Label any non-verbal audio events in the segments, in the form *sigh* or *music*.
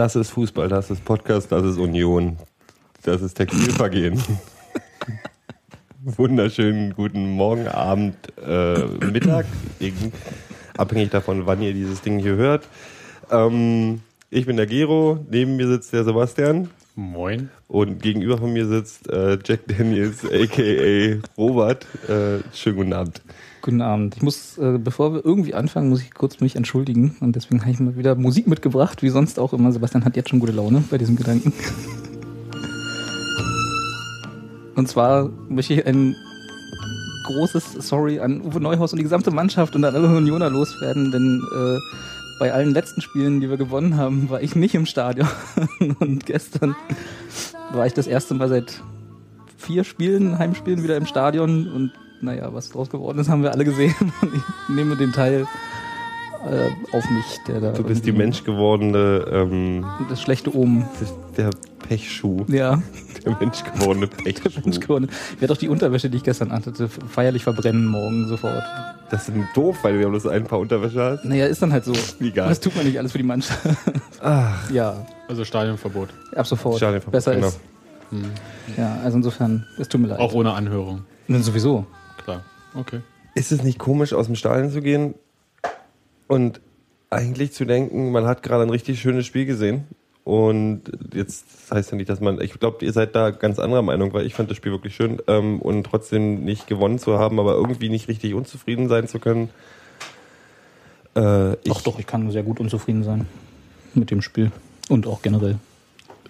Das ist Fußball, das ist Podcast, das ist Union, das ist Textilvergehen. Wunderschönen guten Morgen, Abend, äh, Mittag, abhängig davon, wann ihr dieses Ding hier hört. Ähm, ich bin der Gero, neben mir sitzt der Sebastian Moin. und gegenüber von mir sitzt äh, Jack Daniels, aka Robert. Äh, schönen guten Abend. Guten Abend. Ich muss, äh, bevor wir irgendwie anfangen, muss ich kurz mich entschuldigen. Und deswegen habe ich mal wieder Musik mitgebracht, wie sonst auch immer. Sebastian hat jetzt schon gute Laune bei diesem Gedanken. *laughs* Und zwar möchte ich ein großes Sorry an Uwe Neuhaus und die gesamte Mannschaft und an alle Unioner loswerden, denn äh, bei allen letzten Spielen, die wir gewonnen haben, war ich nicht im Stadion. *laughs* Und gestern war ich das erste Mal seit vier Spielen, Heimspielen wieder im Stadion und naja, was draus geworden ist, haben wir alle gesehen. Und *laughs* ich nehme den Teil äh, auf mich, der da. Du bist die irgendwie- menschgewordene, ähm, Das schlechte Omen. der Pechschuh, Ja, der menschgewordene *laughs* Pechschuh. Mensch geworden. Ich werde auch die Unterwäsche, die ich gestern anhatte, feierlich verbrennen morgen sofort. Das ist doof, weil du ja bloß ein paar Unterwäsche hast. Naja, ist dann halt so. Egal. Das tut man nicht alles für die Mannschaft. Ach, Ja, Also Stadionverbot. ab sofort. Stadionverbot, Besser genau. ist. Ja, also insofern, es tut mir leid. Auch ohne Anhörung. Und sowieso. Okay. ist es nicht komisch, aus dem Stadion zu gehen und eigentlich zu denken, man hat gerade ein richtig schönes Spiel gesehen? Und jetzt das heißt ja nicht, dass man, ich glaube, ihr seid da ganz anderer Meinung, weil ich fand das Spiel wirklich schön ähm, und trotzdem nicht gewonnen zu haben, aber irgendwie nicht richtig unzufrieden sein zu können. Äh, ich, Doch, doch, ich kann sehr gut unzufrieden sein mit dem Spiel. Und auch generell.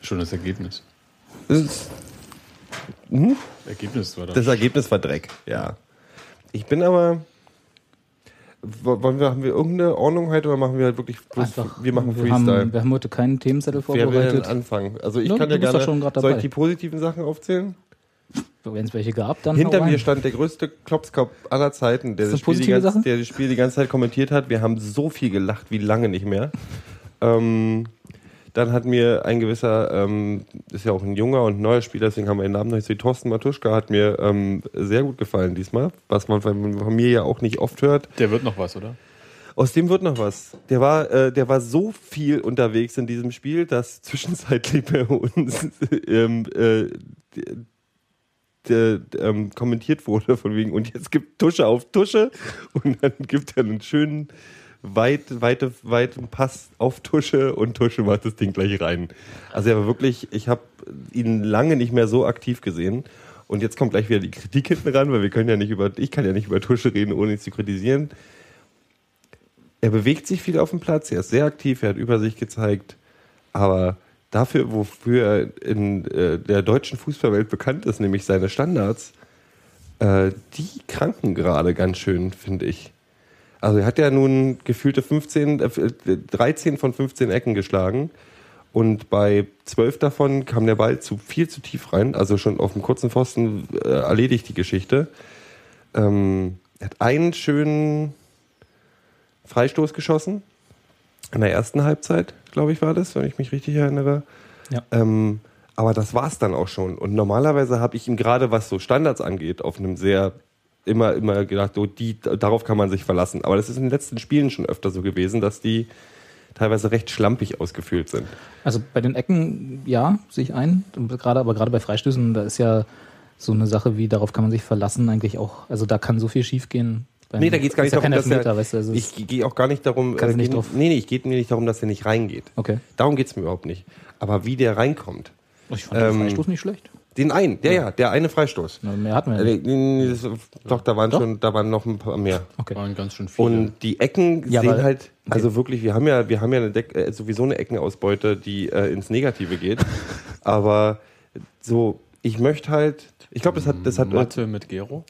Schönes Ergebnis. Das, Ergebnis war das. das Ergebnis war Dreck, ja. Ich bin aber. wo- Wollen wir, haben wir irgendeine Ordnung heute oder machen wir halt wirklich bloß, wir machen wir Freestyle? Haben, wir haben heute keinen Themenzettel Wer will denn vorbereitet. anfangen? Also ich Ja, kann ja gerne. schon soll ich die positiven Sachen aufzählen? Wenn es welche gab, dann. Hinter mir stand der größte Klopskopf aller Zeiten, der das, das Spiel die ganze, der das Spiel die ganze Zeit kommentiert hat. Wir haben so viel gelacht wie lange nicht mehr. Ähm, *laughs* dann hat mir ein gewisser, ähm, ist ja auch ein junger und neuer Spieler, deswegen haben wir den Namen noch nicht so, Thorsten Matuschka hat mir ähm, sehr gut gefallen diesmal, was man von, von mir ja auch nicht oft hört. Der wird noch was, oder? Aus dem wird noch was. Der war, äh, der war so viel unterwegs in diesem Spiel, dass *laughs* zwischenzeitlich bei uns ähm, äh, ähm, kommentiert wurde von wegen und jetzt gibt Tusche auf Tusche und dann gibt er einen schönen weit, weite, weiten Pass auf Tusche und Tusche macht das Ding gleich rein. Also er war wirklich, ich habe ihn lange nicht mehr so aktiv gesehen. Und jetzt kommt gleich wieder die Kritik hinten ran, weil wir können ja nicht über, ich kann ja nicht über Tusche reden, ohne ihn zu kritisieren er bewegt sich viel auf dem Platz, er ist sehr aktiv, er hat Übersicht gezeigt, aber dafür, wofür er in äh, der deutschen Fußballwelt bekannt ist, nämlich seine Standards, äh, die kranken gerade ganz schön, finde ich. Also er hat ja nun gefühlte 15, äh, 13 von 15 Ecken geschlagen und bei 12 davon kam der Ball zu viel zu tief rein, also schon auf dem kurzen Pfosten äh, erledigt die Geschichte. Ähm, er hat einen schönen Freistoß geschossen. In der ersten Halbzeit, glaube ich, war das, wenn ich mich richtig erinnere. Ja. Ähm, aber das war es dann auch schon. Und normalerweise habe ich ihm gerade, was so Standards angeht, auf einem sehr immer, immer gedacht, so die, darauf kann man sich verlassen. Aber das ist in den letzten Spielen schon öfter so gewesen, dass die teilweise recht schlampig ausgefüllt sind. Also bei den Ecken, ja, sehe ich ein. Gerade, aber gerade bei Freistößen, da ist ja so eine Sache wie, darauf kann man sich verlassen, eigentlich auch. Also da kann so viel schiefgehen. Beim- Nee, da geht es gar nicht darum, dass er, weißt du, also ich gehe auch gar nicht darum, äh, nicht geht- nee, nee, ich geht mir nicht darum, dass er nicht reingeht. Okay. Darum geht es mir überhaupt nicht. Aber wie der reinkommt. Ich fand den Ähm, Freistoß nicht schlecht. Den einen, der ja, der eine Freistoß. Na, Mehr hatten wir Äh, nicht. Doch, da waren Doch? schon, da waren noch ein paar mehr. Okay. Waren ganz schön viele. Und die Ecken Ja, sehen weil- halt, also wirklich, wir haben ja, wir haben ja eine Deck, äh, sowieso eine Eckenausbeute, die äh, ins Negative geht. *laughs* Aber so, ich möchte halt, ich glaube, das hat, das hat, Mathe mit Gero?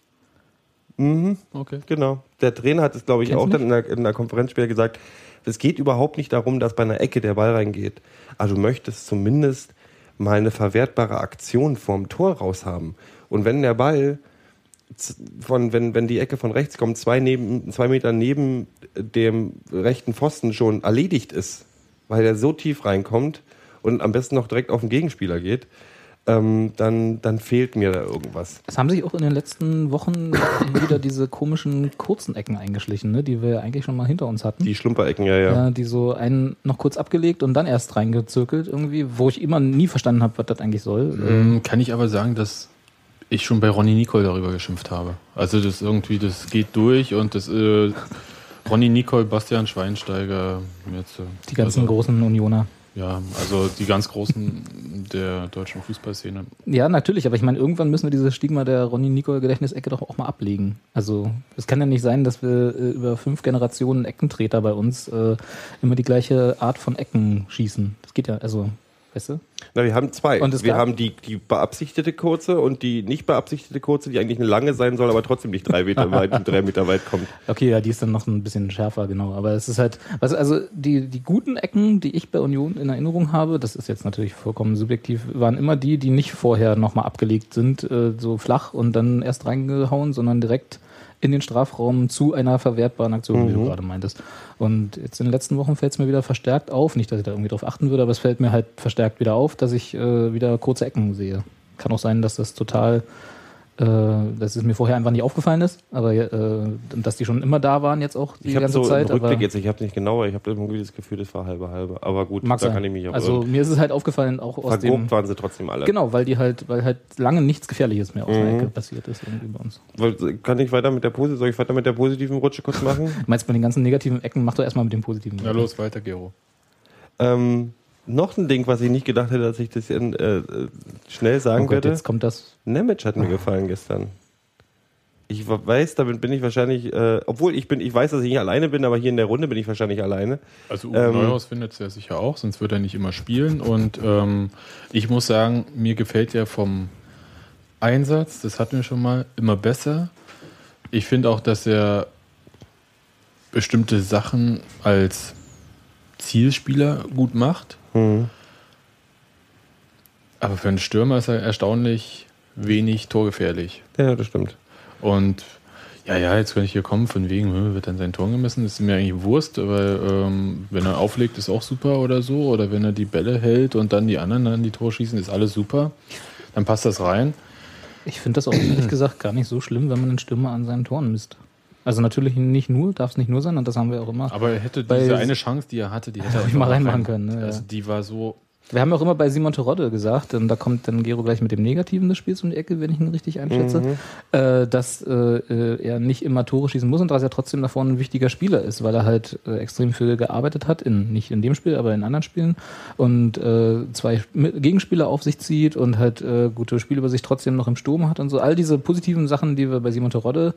Okay. Genau. Der Trainer hat es, glaube ich, Kennst auch dann in der, in der Konferenz später gesagt. Es geht überhaupt nicht darum, dass bei einer Ecke der Ball reingeht. Also du möchtest zumindest mal eine verwertbare Aktion vorm Tor raus haben. Und wenn der Ball von, wenn, wenn die Ecke von rechts kommt, zwei, neben, zwei Meter neben dem rechten Pfosten schon erledigt ist, weil er so tief reinkommt und am besten noch direkt auf den Gegenspieler geht, ähm, dann, dann fehlt mir da irgendwas. Es haben sich auch in den letzten Wochen *coughs* wieder diese komischen kurzen Ecken eingeschlichen, ne, die wir eigentlich schon mal hinter uns hatten. Die Schlumperecken, ja, ja. ja, die so einen noch kurz abgelegt und dann erst reingezirkelt irgendwie, wo ich immer nie verstanden habe, was das eigentlich soll. Ähm, kann ich aber sagen, dass ich schon bei Ronny Nicole darüber geschimpft habe. Also das irgendwie, das geht durch und das äh, Ronny Nicole, Bastian Schweinsteiger, jetzt, äh, Die ganzen also, großen Unioner. Ja, also die ganz großen der deutschen Fußballszene. Ja, natürlich, aber ich meine, irgendwann müssen wir dieses Stigma der Ronny Nicole Gedächtnisecke doch auch mal ablegen. Also es kann ja nicht sein, dass wir äh, über fünf Generationen Eckentreter bei uns äh, immer die gleiche Art von Ecken schießen. Das geht ja, also, weißt du? Na, wir haben zwei. Und wir haben die, die beabsichtigte kurze und die nicht beabsichtigte kurze, die eigentlich eine lange sein soll, aber trotzdem nicht drei Meter weit und *laughs* drei Meter weit kommt. Okay, ja, die ist dann noch ein bisschen schärfer, genau. Aber es ist halt, was, also die, die guten Ecken, die ich bei Union in Erinnerung habe, das ist jetzt natürlich vollkommen subjektiv, waren immer die, die nicht vorher nochmal abgelegt sind, äh, so flach und dann erst reingehauen, sondern direkt in den Strafraum zu einer verwertbaren Aktion, wie du gerade meintest. Und jetzt in den letzten Wochen fällt es mir wieder verstärkt auf, nicht, dass ich da irgendwie drauf achten würde, aber es fällt mir halt verstärkt wieder auf, dass ich äh, wieder kurze Ecken sehe. Kann auch sein, dass das total dass es mir vorher einfach nicht aufgefallen ist, aber äh, dass die schon immer da waren jetzt auch die Ich habe ganze so Zeit. im Rückblick jetzt, ich habe nicht genauer, ich habe irgendwie das Gefühl, das war halbe halbe. Aber gut, mag da sein. kann ich mich auch also mir ist es halt aufgefallen, auch aus dem Vergrobt waren sie trotzdem alle. genau, weil die halt, weil halt lange nichts Gefährliches mehr aus Mhm. der Ecke passiert ist irgendwie bei uns. Weil- Kann ich weiter mit der Pose, soll ich weiter mit der positiven Rutsche kurz machen? *laughs* Du meinst bei den ganzen negativen Ecken, mach doch erstmal mit den positiven. Na los, weiter, Gero. ähm, noch ein Ding, was ich nicht gedacht hätte, dass ich das in, äh, schnell oh sagen Gott, werde. jetzt kommt das. Nemec hat mir gefallen gestern. Ich weiß, damit bin ich wahrscheinlich, äh, obwohl ich bin, ich weiß, dass ich nicht alleine bin, aber hier in der Runde bin ich wahrscheinlich alleine. Also Uwe Ähm, Neuhaus findet es ja sicher auch, sonst würde er nicht immer spielen. Und ähm, ich muss sagen, mir gefällt er vom Einsatz, das hatten wir schon mal, immer besser. Ich finde auch, dass er bestimmte Sachen als Zielspieler gut macht. Aber für einen Stürmer ist er erstaunlich wenig torgefährlich. Ja, das stimmt. Und ja, ja, jetzt kann ich hier kommen, von wegen, hm, wird dann sein Tor gemessen, das ist mir eigentlich Wurst, aber ähm, wenn er auflegt, ist auch super oder so. Oder wenn er die Bälle hält und dann die anderen dann die Tore schießen, ist alles super. Dann passt das rein. Ich finde das auch ehrlich gesagt gar nicht so schlimm, wenn man einen Stürmer an seinen Toren misst. Also natürlich nicht nur, darf es nicht nur sein und das haben wir auch immer. Aber er hätte diese eine Chance, die er hatte, die hätte er ich *laughs* auch mal reinmachen rein- können, ne. Also die war so. Wir haben auch immer bei Simon Terodde gesagt, und da kommt dann Gero gleich mit dem Negativen des Spiels um die Ecke, wenn ich ihn richtig einschätze, äh, dass äh, äh, er nicht immer Tore schießen muss und dass er trotzdem davon ein wichtiger Spieler ist, weil er halt äh, extrem viel gearbeitet hat, in, nicht in dem Spiel, aber in anderen Spielen und zwei Gegenspieler auf sich zieht und halt gute Spielübersicht trotzdem noch im Sturm hat und so. All diese positiven Sachen, die wir bei Simon Terodde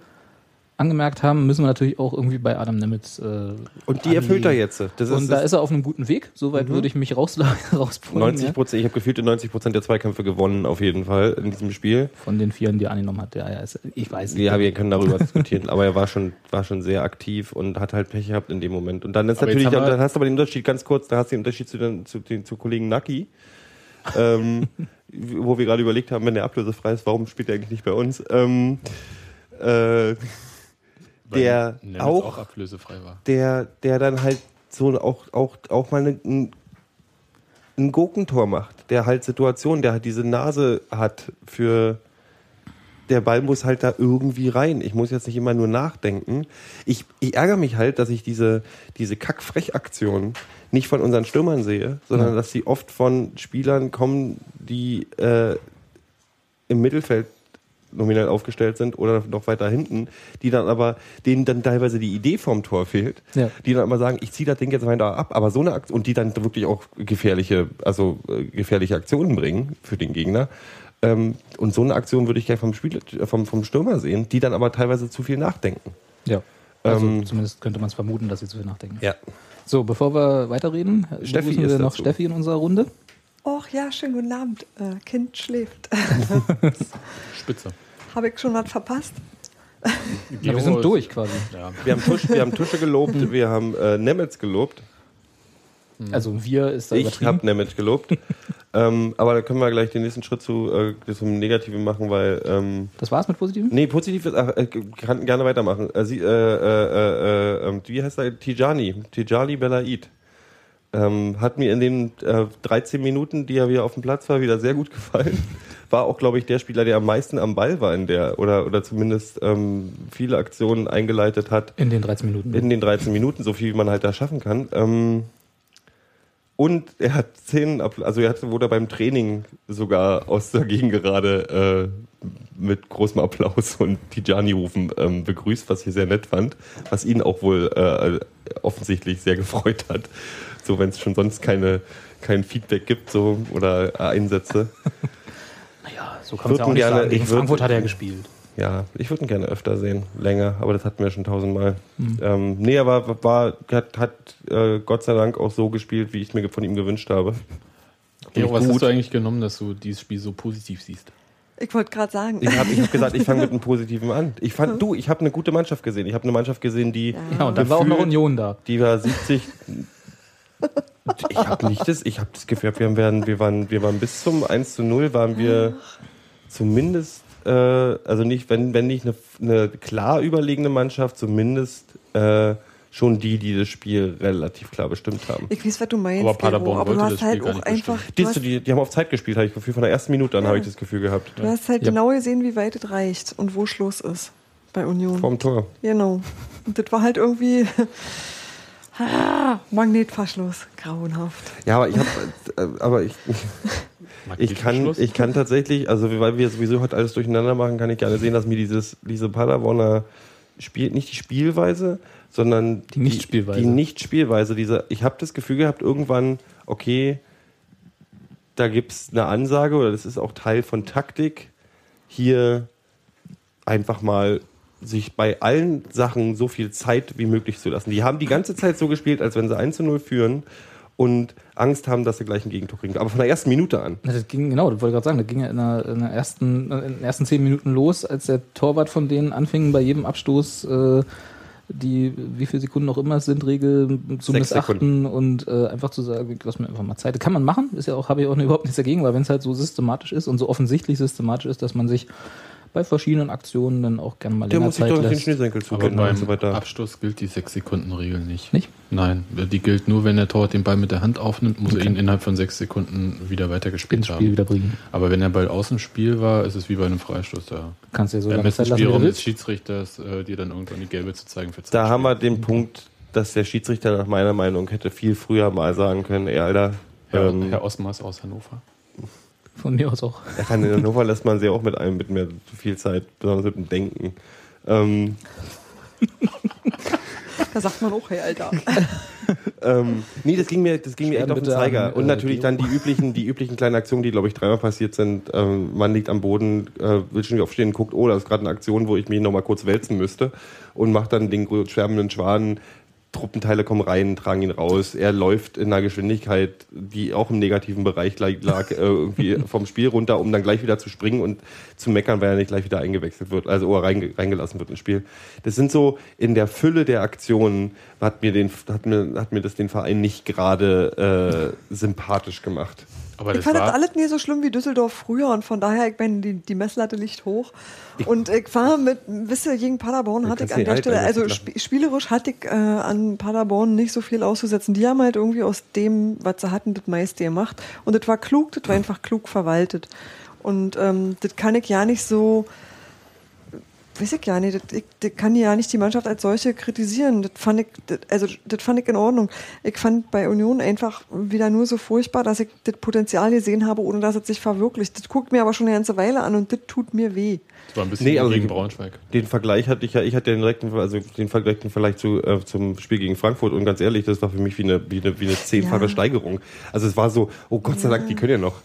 angemerkt haben, müssen wir natürlich auch irgendwie bei Adam Nemitz äh, Und die erfüllt er jetzt. Das und ist, da das ist er auf einem guten Weg. Soweit würde ich mich raus, *laughs* rausbringen. 90 ja. Prozent, ich habe gefühlte 90 Prozent der Zweikämpfe gewonnen, auf jeden Fall, in diesem Spiel. Von den Vieren, die er angenommen hat. Ja, ja, ist, ich weiß. Ja, wir können darüber *laughs* diskutieren, aber er war schon, war schon sehr aktiv und hat halt Pech gehabt in dem Moment. Und dann ist Aber natürlich, dann hast du aber den Unterschied ganz kurz, da hast du den Unterschied zu, den, zu, den, zu Kollegen Naki, ähm, *laughs* wo wir gerade überlegt haben, wenn der ablösefrei ist, warum spielt er eigentlich nicht bei uns? Ähm, äh, Der auch- auch ablösefrei war. der, der dann halt so auch, auch, auch mal ne- ein, ein Gurkentor macht, der halt Situationen, der halt diese Nase hat für der Ball muss halt da irgendwie rein. Ich muss jetzt nicht immer nur nachdenken. Ich, ich ärgere mich halt, dass ich diese, diese Kackfrech-Aktion nicht von unseren Stürmern sehe, sondern Ja. dass sie oft von Spielern kommen, die äh, im Mittelfeld nominell aufgestellt sind oder noch weiter hinten, die dann aber, denen dann teilweise die Idee vom Tor fehlt, Ja. die dann immer sagen, ich ziehe das Ding jetzt weiter ab, aber so eine Aktion, und die dann wirklich auch gefährliche, also äh, gefährliche Aktionen bringen für den Gegner. Ähm, und so eine Aktion würde ich gerne vom Spieler, äh, vom, vom Stürmer sehen, die dann aber teilweise zu viel nachdenken. Ja. Also Ähm, zumindest könnte man es vermuten, dass sie zu viel nachdenken. Ja. So, bevor wir weiterreden, Steffi wir noch dazu. Steffi in unserer Runde. Och ja, schönen guten Abend. Äh, kind schläft. *laughs* *laughs* Spitze. Habe ich schon was verpasst? Ja, wir sind durch quasi. Ja. Wir haben, Tusch, wir haben Tusche gelobt, wir haben äh, Nemetz gelobt. Also wir ist da Ich habe Nemetz gelobt. *laughs* ähm, aber da können wir gleich den nächsten Schritt zu äh, zum Negativen machen, weil ähm, Das war's mit Positiven? Nee, positiv ist, ach, äh, kann gerne weitermachen. Äh, sie, äh, äh, äh, äh, wie heißt er? Tijani. Tijani Belaid. Ähm, hat mir in den äh, 13 Minuten, die er wieder auf dem Platz war, wieder sehr gut gefallen. *laughs* War auch, glaube ich, der Spieler, der am meisten am Ball war in der, oder, oder zumindest ähm, viele Aktionen eingeleitet hat In den 13 Minuten. in den 13 Minuten, so viel wie man halt da schaffen kann. Ähm, und er hat zehn, also er hatte, wurde beim Training sogar aus der Gegengerade äh, mit großem Applaus und Tijani-Rufen ähm, begrüßt, was ich sehr nett fand, was ihn auch wohl äh, offensichtlich sehr gefreut hat. So, wenn es schon sonst keine, kein Feedback gibt so oder Einsätze. *laughs* naja, so kann man ja auch nicht gerne- sagen. Gegen Frankfurt hat er gespielt. Ja, ich würde ihn gerne öfter sehen, länger, aber das hatten wir schon tausendmal. Ähm, nee, aber war, hat, hat äh, Gott sei Dank auch so gespielt, wie ich mir von ihm gewünscht habe. Gero, was gut. hast du eigentlich genommen, dass du dieses Spiel so positiv siehst? Ich wollte gerade sagen. Ich habe ich hab gesagt, ich fange mit *laughs* einem Positiven an. Ich fand, du, ich habe eine gute Mannschaft gesehen. Ich habe eine Mannschaft gesehen, die, Ja, und dann war auch noch Union da. die war 70. Ich habe nicht das, ich habe das Gefühl, wir waren, wir waren, wir waren bis zum 1 zu 0 waren wir zumindest, äh, also nicht, wenn, wenn nicht eine, eine klar überlegene Mannschaft, zumindest äh, schon die, die das Spiel relativ klar bestimmt haben. Ich weiß, was du meinst, Aber Paderborn aber wollte das halt Spiel gar auch nicht einfach, Die, die, die haben auf Zeit gespielt, habe ich Gefühl, von der ersten Minute an habe ich das Gefühl gehabt. du hast halt Ja. genau gesehen, wie weit es reicht und wo Schluss ist bei Union. Vorm Tor. Genau. Und das war halt irgendwie ah, Magnetverschluss, grauenhaft. Ja, aber ich habe, äh, aber ich, ich kann, ich kann tatsächlich, also weil wir sowieso heute alles durcheinander machen, kann ich gerne sehen, dass mir dieses, diese Paderborner Spiel, nicht die Spielweise, sondern Die Nichtspielweise. Die, die Nichtspielweise. Diese, ich habe das Gefühl gehabt, irgendwann, okay, da gibt's eine Ansage oder das ist auch Teil von Taktik, hier einfach mal sich bei allen Sachen so viel Zeit wie möglich zu lassen. Die haben die ganze Zeit so gespielt, als wenn sie 1 zu 0 führen und Angst haben, dass sie gleich ein Gegentor kriegen. Aber von der ersten Minute an. Das ging, genau, das wollte ich gerade sagen, das ging ja in, der, in, der ersten, in den ersten zehn Minuten los, als der Torwart von denen anfing, bei jedem Abstoß äh, die, wie viele Sekunden noch immer es sind, Regel zu missachten und äh, einfach zu sagen, lass mir einfach mal Zeit. Das kann man machen, ist ja auch, habe ich auch überhaupt nichts dagegen, weil wenn es halt so systematisch ist und so offensichtlich systematisch ist, dass man sich bei verschiedenen Aktionen dann auch gerne mal Der länger muss sich Zeit doch den lässt. Schnürsenkel Aber zubinden und so weiter. Abstoß gilt die 6-Sekunden-Regel nicht. Nicht? Nein, die gilt nur, wenn der Torwart den Ball mit der Hand aufnimmt, muss er ihn innerhalb von sechs Sekunden wieder weitergespielt ins Spiel haben. wieder bringen. Aber wenn der Ball aus dem Spiel war, ist es wie bei einem Freistoß. Da Kannst du ja so lange Zeit lassen, des. Schiedsrichters, äh, dir dann irgendwann die gelbe zu zeigen für Da Zeitspiel. haben wir den Punkt, dass der Schiedsrichter nach meiner Meinung hätte viel früher mal sagen können, ey, Alter, Herr, ähm, Herr Osmars aus Hannover. Von mir aus auch. kann in Hannover lässt man sie auch mit einem mit mehr zu viel Zeit, besonders mit dem Denken. Ähm, Da sagt man auch, hey, Alter. *laughs* ähm, nee, das ging mir, das ging mir echt auf den Zeiger. an, Und äh, natürlich dann die üblichen, die üblichen kleinen Aktionen, die glaube ich dreimal passiert sind. Ähm, man liegt am Boden, äh, will schon wieder aufstehen und guckt, oh, da ist gerade eine Aktion, wo ich mich noch mal kurz wälzen müsste und macht dann den schwärmenden Schwan. Truppenteile kommen rein, tragen ihn raus. Er läuft in einer Geschwindigkeit, die auch im negativen Bereich lag, äh, irgendwie *laughs* vom Spiel runter, um dann gleich wieder zu springen und zu meckern, weil er nicht gleich wieder eingewechselt wird, also oder reinge reingelassen wird ins Spiel. Das sind so in der Fülle der Aktionen hat mir den hat mir hat mir das den Verein nicht gerade äh, sympathisch gemacht. Aber Ich fand das alles nie so schlimm wie Düsseldorf früher und von daher, ich meine, die, die Messlatte liegt hoch. Und ich war mit, wisst ihr, gegen Paderborn hatte ich an der Stelle, also sp spielerisch hatte ich äh, an Paderborn nicht so viel auszusetzen. Die haben halt irgendwie aus dem, was sie hatten, das meiste gemacht. Und das war klug, das war einfach klug verwaltet. Und ähm, das kann ich ja nicht so, weiß ich ja nicht, das, ich, das kann ja nicht die Mannschaft als solche kritisieren. Das fand ich, das, also das fand ich in Ordnung. Ich fand bei Union einfach wieder nur so furchtbar, dass ich das Potenzial gesehen habe, ohne dass es sich verwirklicht. Das guckt mir aber schon eine ganze Weile an und das tut mir weh. das war ein bisschen Nee, aber gegen Braunschweig. Den Vergleich hatte ich ja, ich hatte den direkten, also den direkten Vergleich zu, äh, zum Spiel gegen Frankfurt und ganz ehrlich, das war für mich wie eine, wie eine, wie eine zehnfache Ja. Steigerung. Also es war so, oh Gott sei Dank, die können ja noch.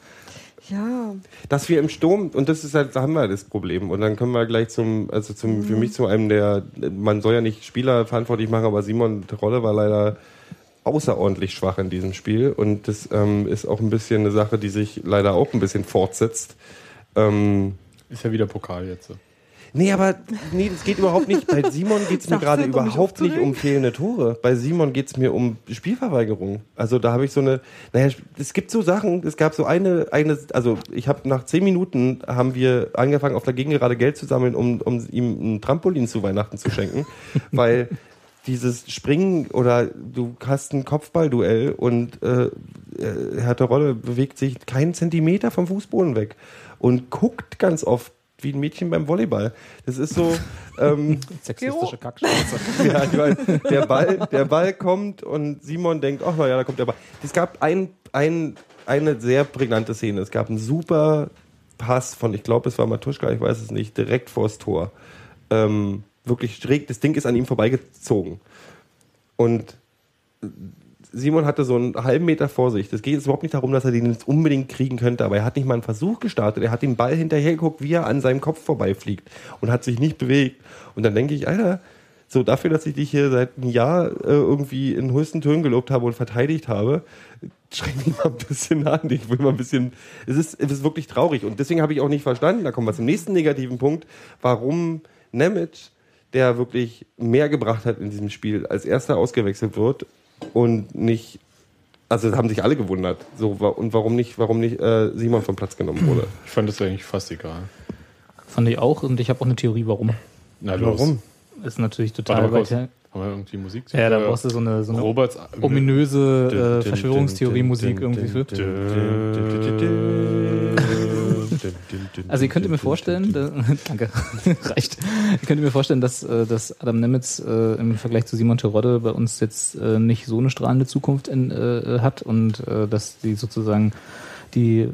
Ja, Dass wir im Sturm, und das ist halt, da haben wir das Problem. Und dann können wir gleich zum, also zum, für mich zu einem der, man soll ja nicht Spieler verantwortlich machen, aber Simon Rolle war leider außerordentlich schwach in diesem Spiel. Und das ähm, ist auch ein bisschen eine Sache, die sich leider auch ein bisschen fortsetzt. Ähm, Ist ja wieder Pokal jetzt. so. Nee, aber nee, das geht überhaupt nicht. Bei Simon geht es mir gerade überhaupt nicht um fehlende Tore. Bei Simon geht es mir um Spielverweigerung. Also da habe ich so eine, naja, es gibt so Sachen, es gab so eine, eine also ich habe nach zehn Minuten haben wir angefangen, auf der Gegengerade Geld zu sammeln, um, um ihm ein Trampolin zu Weihnachten zu schenken, *laughs* weil dieses Springen oder du hast ein Kopfballduell und äh, äh, Hertha Rolle bewegt sich keinen Zentimeter vom Fußboden weg und guckt ganz oft wie ein Mädchen beim Volleyball. Das ist so, ähm, *laughs* Sexistische Kackscheiße. *laughs* ja, ich weiß, der Ball, der Ball kommt und Simon denkt, ach na ja, da kommt der Ball. Es gab ein, ein, eine sehr prägnante Szene. Es gab einen super Pass von, ich glaube, es war Matuschka, ich weiß es nicht, direkt vors Tor. Ähm, wirklich schräg, das Ding ist an ihm vorbeigezogen. Und Simon hatte so einen halben Meter vor sich. Das geht jetzt überhaupt nicht darum, dass er den jetzt unbedingt kriegen könnte, aber er hat nicht mal einen Versuch gestartet. Er hat den Ball hinterher geguckt, wie er an seinem Kopf vorbeifliegt und hat sich nicht bewegt. Und dann denke ich, Alter, so dafür, dass ich dich hier seit einem Jahr äh, irgendwie in höchsten Tönen gelobt habe und verteidigt habe, schränk mich mal ein bisschen an. Ich will mal ein bisschen. Es ist, es ist wirklich traurig. Und deswegen habe ich auch nicht verstanden, da kommen wir zum nächsten negativen Punkt, warum Nemec, der wirklich mehr gebracht hat in diesem Spiel, als erster ausgewechselt wird und nicht. Also das haben sich alle gewundert. So, und warum nicht, warum nicht äh, Simon vom Platz genommen wurde. *clears throat* Ich fand das eigentlich fast egal. Fand ich auch und ich habe auch eine Theorie, warum. Na, los. Warum? Ist natürlich total weit her. Haben wir irgendwie Musik? Ja, da Äh, brauchst du so eine, so eine Roberts ominöse Dün, äh, Verschwörungstheorie-Musik irgendwie für. Also ihr könnt mir vorstellen, da, *laughs* danke, *laughs* reicht. Ihr könnt mir vorstellen, dass, äh, dass Adam Nemitz äh, im Vergleich zu Simon Terodde bei uns jetzt äh, nicht so eine strahlende Zukunft in, äh, hat und äh, dass die sozusagen die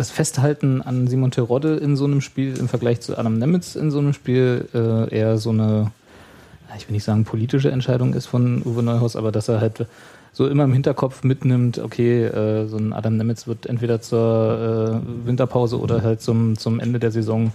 das Festhalten an Simon Terodde in so einem Spiel im Vergleich zu Adam Nemitz in so einem Spiel äh, eher so eine, ich will nicht sagen politische Entscheidung ist von Uwe Neuhaus, aber dass er halt so immer im Hinterkopf mitnimmt, okay, äh, so ein Adam Nemitz wird entweder zur äh, Winterpause oder halt zum, zum Ende der Saison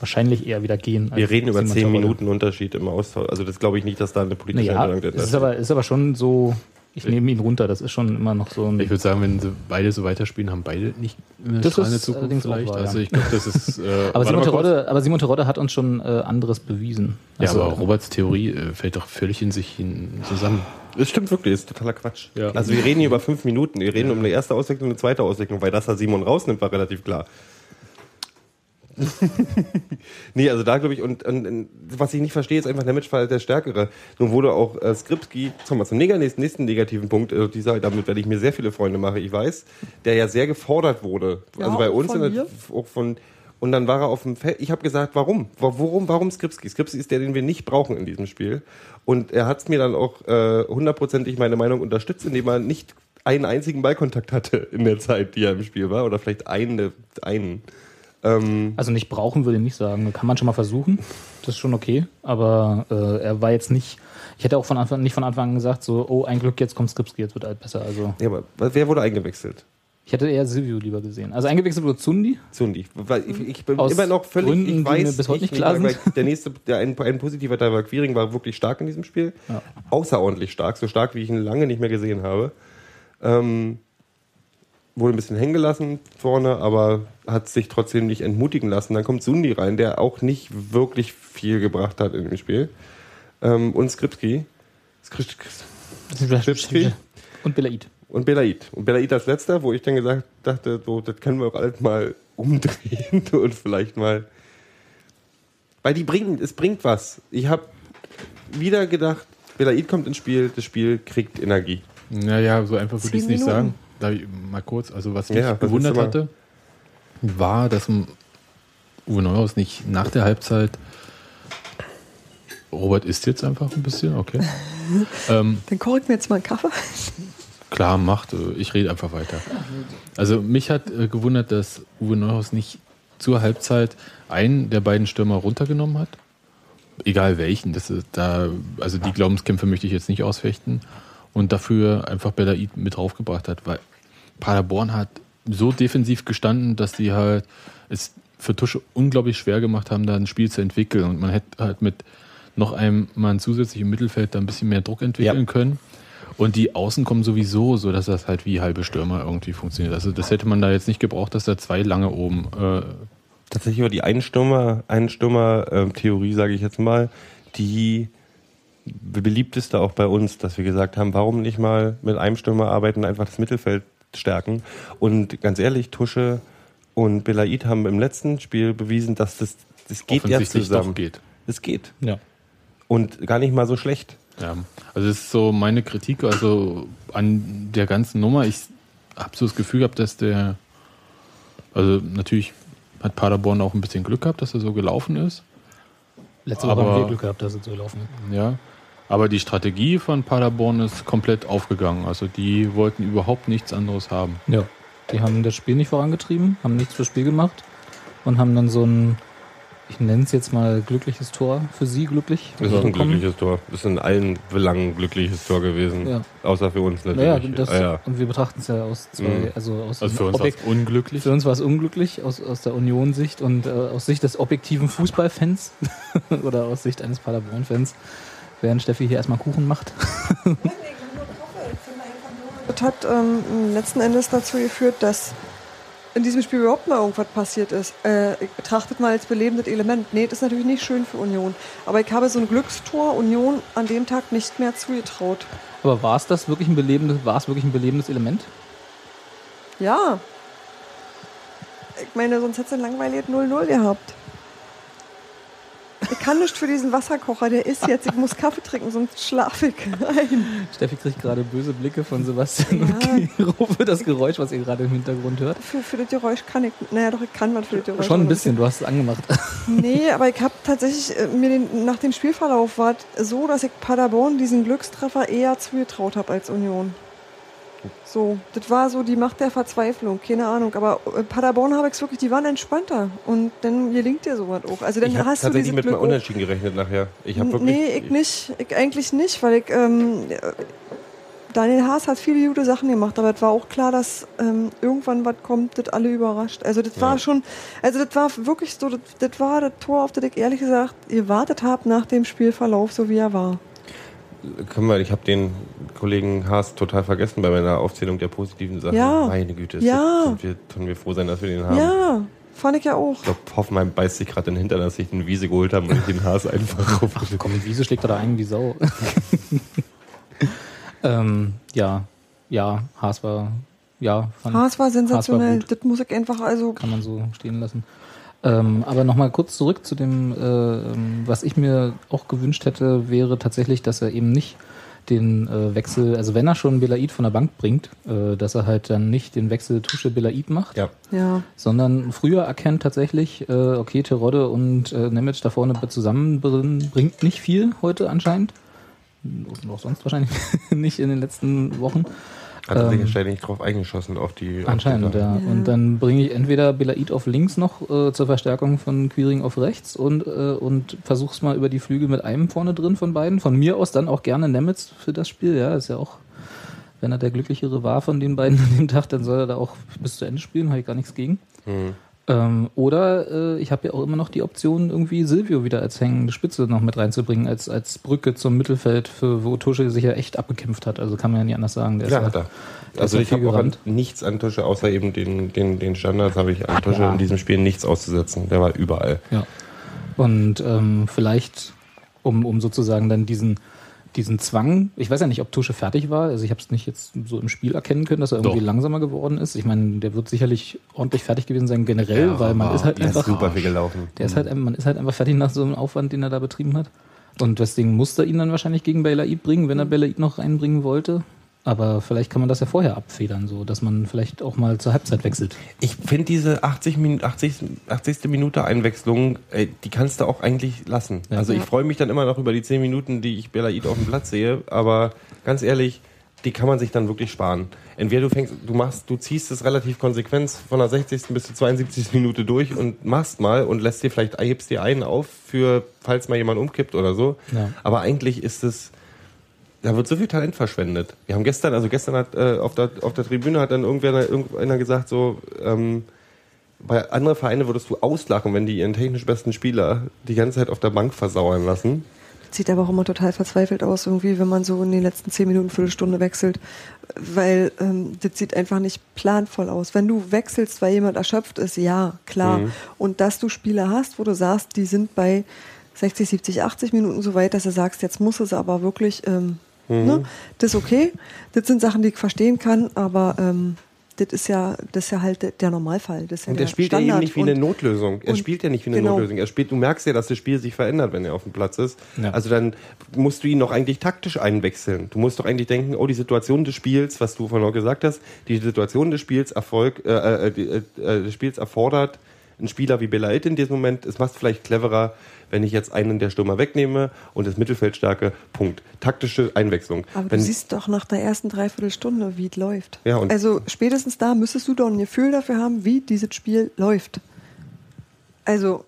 wahrscheinlich eher wieder gehen. Wir reden über zehn. Minuten Unterschied im Austausch. Also das glaube ich nicht, dass da eine politische Naja, Entscheidung drin es ist aber, ist aber schon so, ich nehme ihn runter, das ist schon immer noch so ein... Ich würde sagen, wenn sie beide so weiterspielen, haben beide nicht eine Das strahlende ist Zukunft allerdings auch vielleicht. wahr, ja. Also ich glaube, das ist. Äh, *laughs* aber, Simon. Terodde, aber Simon Terodde hat uns schon äh, anderes bewiesen. Ja, Also, aber Roberts Theorie äh, fällt doch völlig in sich hin zusammen. Das stimmt wirklich, das ist totaler Quatsch. Ja. Also wir reden hier über fünf Minuten. Wir reden um eine erste Auswechslung und eine zweite Auswechslung, weil das er Simon rausnimmt, war relativ klar. *laughs* nee, also da glaube ich, und, und, und was ich nicht verstehe, ist einfach, der Match war halt der Stärkere. Nun wurde auch äh, Skripski, kommen wir zum nächsten, nächsten negativen Punkt, äh, dieser, damit werde ich mir sehr viele Freunde machen, ich weiß, der ja sehr gefordert wurde. Ja, also bei uns von der, auch von und dann war er auf dem Feld. Ich habe gesagt, warum? Wa- Warum, warum Skripski? Skripski ist der, den wir nicht brauchen in diesem Spiel. Und er hat es mir dann auch äh, hundertprozentig meine Meinung unterstützt, indem er nicht einen einzigen Ballkontakt hatte in der Zeit, die er im Spiel war. Oder vielleicht eine, einen. Ähm, Also nicht brauchen würde ich nicht sagen. Kann man schon mal versuchen. Das ist schon okay. Aber äh, er war jetzt nicht. Ich hätte auch von Anfang nicht von Anfang an gesagt, so, oh, ein Glück, jetzt kommt Skripski, jetzt wird halt besser. Also ja, aber wer wurde eingewechselt? ich hätte eher Silvio lieber gesehen. Also eingewechselt wurde Zundi. Zundi. Ich, ich bin Aus immer noch völlig, Gründen, ich weiß mir bis heute nicht klar sind. Der nächste, der ein, ein positiver Teil war Quiring, war wirklich stark in diesem Spiel. Ja. Außerordentlich stark, so stark, wie ich ihn lange nicht mehr gesehen habe. Ähm, wurde ein bisschen hängen gelassen vorne, aber hat sich trotzdem nicht entmutigen lassen. Dann kommt Sundi rein, der auch nicht wirklich viel gebracht hat in dem Spiel. Ähm, und Skripski. Skri- Skripski Und Belaid. und Belaid. Und Belaid als letzter, wo ich dann gesagt dachte, so, das können wir auch alles mal umdrehen *laughs* und vielleicht mal. Weil die bringen, es bringt was. Ich habe wieder gedacht, Belaid kommt ins Spiel, das Spiel kriegt Energie. Naja, so einfach würde ich es nicht sagen. Darf ich mal kurz, also was mich Ja, gewundert hatte, war, dass Uwe Neuhaus nicht nach der Halbzeit Robert isst jetzt einfach ein bisschen, okay. *laughs* ähm, Dann koche ich mir jetzt mal einen Kaffee. Klar, macht. äh, Ich rede einfach weiter. Also mich hat äh, gewundert, dass Uwe Neuhaus nicht zur Halbzeit einen der beiden Stürmer runtergenommen hat. Egal welchen. Das ist da, also die Glaubenskämpfe möchte ich jetzt nicht ausfechten. Und dafür einfach Belaid mit draufgebracht hat, weil Paderborn hat so defensiv gestanden, dass die halt es für Tusche unglaublich schwer gemacht haben, da ein Spiel zu entwickeln. Und man hätte halt mit noch einem Mann zusätzlich im Mittelfeld da ein bisschen mehr Druck entwickeln Ja. können. Und die Außen kommen sowieso, so dass das halt wie halbe Stürmer irgendwie funktioniert. Also das hätte man da jetzt nicht gebraucht, dass da zwei lange oben äh, tatsächlich über die Einstürmer, Einstürmer-Theorie, sage ich jetzt mal, die beliebteste auch bei uns, dass wir gesagt haben, warum nicht mal mit einem Stürmer arbeiten, einfach das Mittelfeld stärken. Und ganz ehrlich, Tusche und Belaid haben im letzten Spiel bewiesen, dass das, das geht ja zusammen. doch geht. Es geht. Ja. Und gar nicht mal so schlecht. Ja, also das ist so meine Kritik also an der ganzen Nummer. Ich habe so das Gefühl gehabt, dass der, also natürlich hat Paderborn auch ein bisschen Glück gehabt, dass er so gelaufen ist. Letzte Woche Aber- haben wir Glück gehabt, dass es so gelaufen ist. Ja. Aber die Strategie von Paderborn ist komplett aufgegangen. Also die wollten überhaupt nichts anderes haben. Ja. Die haben das Spiel nicht vorangetrieben, haben nichts fürs Spiel gemacht und haben dann so ein, ich nenne es jetzt mal glückliches Tor für sie glücklich. Das ist ein bekommen. glückliches Tor. Das ist in allen Belangen ein glückliches Tor gewesen. Ja. Außer für uns natürlich. Naja, das, Ah, ja. und wir betrachten es ja aus zwei, Mhm. also aus Also für uns war Objekt- es unglücklich. Für uns war es unglücklich aus, aus der Union-Sicht und äh, aus Sicht des objektiven Fußballfans *laughs* oder aus Sicht eines Paderborn-Fans, während Steffi hier erstmal Kuchen macht. Das *laughs* hat ähm, letzten Endes dazu geführt, dass in diesem Spiel überhaupt mal irgendwas passiert ist. Äh, ich betrachte es mal als belebendes Element. Nee, das ist natürlich nicht schön für Union. Aber ich habe so ein Glückstor Union an dem Tag nicht mehr zugetraut. Aber war es das wirklich ein belebendes, war es wirklich ein belebendes Element? Ja. Ich meine, sonst hätte es ein langweiliges 0-0 gehabt. Ich kann nicht für diesen Wasserkocher, der ist jetzt. Ich muss Kaffee trinken, sonst schlafe ich ein. Steffi kriegt gerade böse Blicke von Sebastian Ja. und Giro für das Geräusch, was ihr gerade im Hintergrund hört. Für, für das Geräusch kann ich. Naja, doch, ich kann was für das Geräusch. Schon ein bisschen, du hast es angemacht. *laughs* Nee, aber ich habe tatsächlich äh, mir den, nach dem Spielverlauf war es so, dass ich Paderborn diesen Glückstreffer eher zugetraut habe als Union. So, das war so die Macht der Verzweiflung, keine Ahnung. Aber äh, Paderborn habe ich es wirklich, die waren entspannter. Und dann gelingt dir sowas auch. Also dann Ich hast du dieses mit Glück. Unentschieden gerechnet nachher. Ich habe wirklich. Nee, ich nicht. Ich eigentlich nicht, weil ich. Ähm, äh, Daniel Haas hat viele gute Sachen gemacht, aber es war auch klar, dass ähm, irgendwann was kommt, das alle überrascht. Also das war Ja. schon, also das war wirklich so, das, das war das Tor, auf das ich ehrlich gesagt gewartet habe nach dem Spielverlauf, so wie er war. Können wir, ich habe den Kollegen Haas total vergessen bei meiner Aufzählung der positiven Sachen. Ja. Meine Güte, Ja. sind wir, können wir froh sein, dass wir den haben. Ja, fand ich ja auch. Ich glaube, Hoffenheim beißt sich gerade den Hintern, dass ich den Wiese geholt habe und ich den Haas einfach *laughs* auf. Komm, die Wiese schlägt da ein wie Sau. *laughs* ähm, ja, ja, Haas war, ja, fand, Haas war sensationell. gut. das muss ich einfach, also kann man so stehen lassen. Ähm, aber nochmal kurz zurück zu dem, äh, ähm, was ich mir auch gewünscht hätte, wäre tatsächlich, dass er eben nicht den äh, Wechsel, also wenn er schon Belaid von der Bank bringt, äh, dass er halt dann nicht den Wechsel Tusche Belaid macht, Ja. ja. sondern früher erkennt tatsächlich, äh, okay, Terodde und äh, Nemec da vorne zusammen bringt nicht viel heute anscheinend. Und auch sonst wahrscheinlich *laughs* nicht in den letzten Wochen. Hat er sich Ähm, wahrscheinlich drauf eingeschossen auf die. Anscheinend, die ja. Und dann bringe ich entweder Belaid auf links noch äh, zur Verstärkung von Quiring auf rechts und, äh, und versuch's mal über die Flügel mit einem vorne drin von beiden. Von mir aus dann auch gerne Nemitz für das Spiel, ja. Ist ja auch, wenn er der glücklichere war von den beiden *laughs* an dem Tag, dann soll er da auch bis zu Ende spielen, habe ich gar nichts gegen. Mhm. Ähm, oder äh, ich habe ja auch immer noch die Option, irgendwie Silvio wieder als hängende Spitze noch mit reinzubringen, als, als Brücke zum Mittelfeld, für wo Tusche sich ja echt abgekämpft hat. Also kann man ja nicht anders sagen. Der Ja, ist hat er. Also ich habe auch an gerannt. nichts an Tusche, außer eben den, den, den Standards, habe ich an Tusche Ja. in diesem Spiel nichts auszusetzen. Der war überall. Ja. Und ähm, vielleicht, um, um sozusagen dann diesen, diesen Zwang, ich weiß ja nicht, ob Tusche fertig war, also ich habe es nicht jetzt so im Spiel erkennen können, dass er irgendwie Doch. langsamer geworden ist. Ich meine, der wird sicherlich ordentlich fertig gewesen sein generell, weil man ist halt der einfach, ist super viel gelaufen. der ist halt, man ist halt einfach fertig nach so einem Aufwand, den er da betrieben hat. Und deswegen musste er ihn dann wahrscheinlich gegen Belaid bringen, wenn er Belaid noch reinbringen wollte. Aber vielleicht kann man das ja vorher abfedern, so dass man vielleicht auch mal zur Halbzeit wechselt. Ich finde diese 80, Min 80, 80. Minute Einwechslung, ey, die kannst du auch eigentlich lassen. Ja. Also ich freue mich dann immer noch über die 10 Minuten, die ich Belaid auf dem Platz sehe, aber ganz ehrlich, die kann man sich dann wirklich sparen. Entweder du fängst, du machst, du ziehst es relativ konsequent von der 60. bis zur 72. Minute durch und machst mal und lässt dir vielleicht, hebst dir einen auf für, falls mal jemand umkippt oder so. Ja. Aber eigentlich ist es, da wird so viel Talent verschwendet. Wir haben gestern, also gestern hat äh, auf, der, auf der Tribüne hat dann irgendwer, irgendeiner gesagt, so, ähm, bei anderen Vereinen würdest du auslachen, wenn die ihren technisch besten Spieler die ganze Zeit auf der Bank versauern lassen. Sieht aber auch immer total verzweifelt aus, irgendwie, wenn man so in den letzten zehn Minuten, Viertelstunde wechselt. Weil ähm, das sieht einfach nicht planvoll aus. Wenn du wechselst, weil jemand erschöpft ist, ja, klar. Mhm. Und dass du Spieler hast, wo du sagst, die sind bei 60, 70, 80 Minuten so weit, dass du sagst, jetzt muss es aber wirklich, ähm, Mhm. ne? das ist okay. Das sind Sachen, die ich verstehen kann, aber ähm, das ist ja, das ist ja halt der- Normalfall. Das ist ja Und der er spielt ja eben nicht wie eine Notlösung. Er und- spielt ja nicht wie eine genau. Notlösung. Er spielt, du merkst ja, dass das Spiel sich verändert, wenn er auf dem Platz ist. Ja. Also dann musst du ihn doch eigentlich taktisch einwechseln. Du musst doch eigentlich denken, oh, die Situation des Spiels, was du vorhin auch gesagt hast, die Situation des Spiels Erfolg, äh, äh, äh, äh, des Spiels erfordert einen Spieler wie Belaid in diesem Moment. Es macht es vielleicht cleverer, wenn ich jetzt einen der Stürmer wegnehme und das Mittelfeldstärke, Punkt. Taktische Einwechslung. Aber wenn, du siehst doch nach der ersten Dreiviertelstunde, wie es läuft. Ja, und- also spätestens da müsstest du doch ein Gefühl dafür haben, wie dieses Spiel läuft. Also,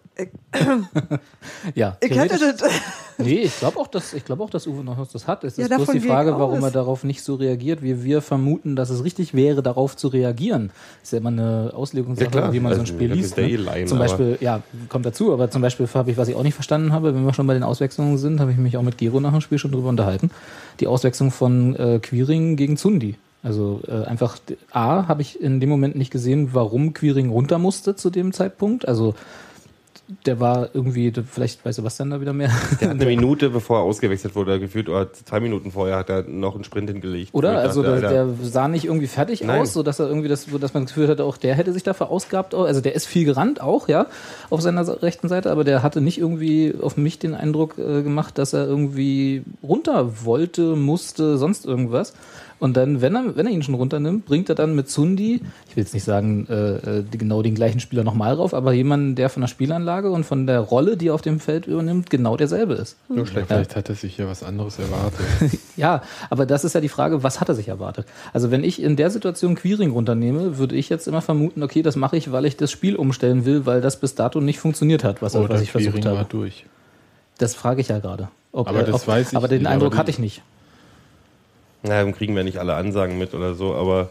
Ja, ich hätte das. Nee, ich glaube auch, dass ich glaube auch, dass Uwe Neuhaus das hat. Es Ja, ist bloß die Frage, warum er darauf nicht so reagiert, wie wir vermuten, dass es richtig wäre, darauf zu reagieren. Ist ja immer eine Auslegungssache, Ja, wie man so ein Also, Spiel liest. Ne? Zum Beispiel, ja, kommt dazu, aber zum Beispiel habe ich, was ich auch nicht verstanden habe, wenn wir schon bei den Auswechslungen sind, habe ich mich auch mit Gero nach dem Spiel schon drüber unterhalten. Die Auswechslung von äh, Quiring gegen Zundi. Also äh, einfach A, habe ich in dem Moment nicht gesehen, warum Quiring runter musste zu dem Zeitpunkt. Also der war irgendwie, vielleicht weiß Sebastian da wieder mehr. Der hat eine *laughs* Minute, bevor er ausgewechselt wurde, gefühlt, oder zwei Minuten vorher hat er noch einen Sprint hingelegt. Oder? Also dachte, der, der sah nicht irgendwie fertig Nein. aus, so dass er irgendwie das, dass man das Gefühl hatte, auch der hätte sich da verausgabt. Also der ist viel gerannt auch, ja, auf seiner se- rechten Seite, aber der hatte nicht irgendwie auf mich den Eindruck äh, gemacht, dass er irgendwie runter wollte, musste, sonst irgendwas. Und dann, wenn er, wenn er ihn schon runternimmt, bringt er dann mit Zundi, ich will jetzt nicht sagen, äh, äh, die- genau den gleichen Spieler nochmal rauf, aber jemanden, der von der Spielanlage und von der Rolle, die er auf dem Feld übernimmt, genau derselbe ist. nur schlecht. Vielleicht hat er sich ja was anderes erwartet. *laughs* Ja, aber das ist ja die Frage, was hat er sich erwartet? Also wenn ich in der Situation Queering runternehme, würde ich jetzt immer vermuten, okay, das mache ich, weil ich das Spiel umstellen will, weil das bis dato nicht funktioniert hat, was, Oder was ich versucht Quiring war habe. durch. Das frage ich ja gerade. Ob Aber er- das ob, weiß ich Aber den nicht, aber Eindruck hatte ich nicht. Naja, dann kriegen wir nicht alle Ansagen mit oder so, aber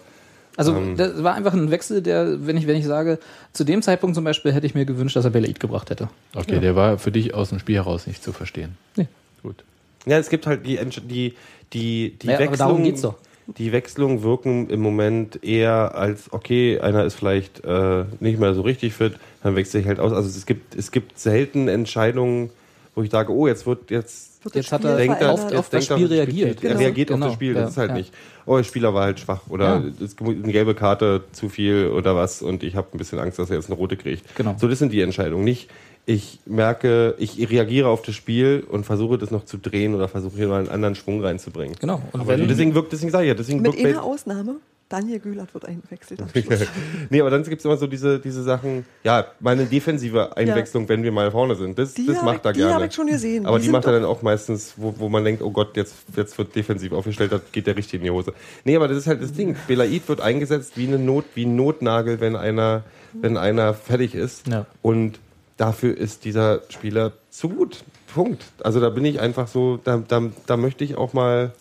Also Ähm. das war einfach ein Wechsel, der, wenn ich, wenn ich sage, zu dem Zeitpunkt zum Beispiel hätte ich mir gewünscht, dass er Belaid gebracht hätte. Okay, der war für dich aus dem Spiel heraus nicht zu verstehen. Nee. Gut. ja, es gibt halt die, die, die, die Naja, aber darum Wechslungen. geht's doch. Die Wechselungen wirken im Moment eher als, okay, einer ist vielleicht äh, nicht mehr so richtig fit, dann wechsle ich halt aus. Also es gibt, es gibt selten Entscheidungen, wo ich sage, oh, jetzt wird jetzt Wird das Jetzt hat er denkt verändert. auf- jetzt auf das er, Spiel reagiert. Er Genau. reagiert auf Genau. das Spiel, Ja, das ist halt ja. nicht, oh, der Spieler war halt schwach oder Ja. eine gelbe Karte zu viel oder was und ich habe ein bisschen Angst, dass er jetzt eine rote kriegt. Genau. So, das sind die Entscheidungen. Nicht, ich merke, ich reagiere auf das Spiel und versuche das noch zu drehen oder versuche hier mal einen anderen Schwung reinzubringen. Genau. Und Und wenn, deswegen wirkt, deswegen sage ich ja, deswegen Mit wirkt einer Ausnahme, Daniel Gülert wird eingewechselt. *laughs* nee, aber dann gibt es immer so diese, diese Sachen, ja, meine defensive Einwechslung, wenn wir mal vorne sind. Das, Die das macht er die gerne. hab ich schon gesehen. Aber Die die, macht er dann auch meistens, wo, wo man denkt, oh Gott, jetzt, jetzt wird defensiv aufgestellt, da geht der richtig in die Hose. Nee, aber das ist halt das Ding. Belaid wird eingesetzt wie eine Not, wie ein Notnagel, wenn einer, wenn einer fertig ist. Ja. Und dafür ist dieser Spieler zu gut. Punkt. Also da bin ich einfach so, da, da, da möchte ich auch mal.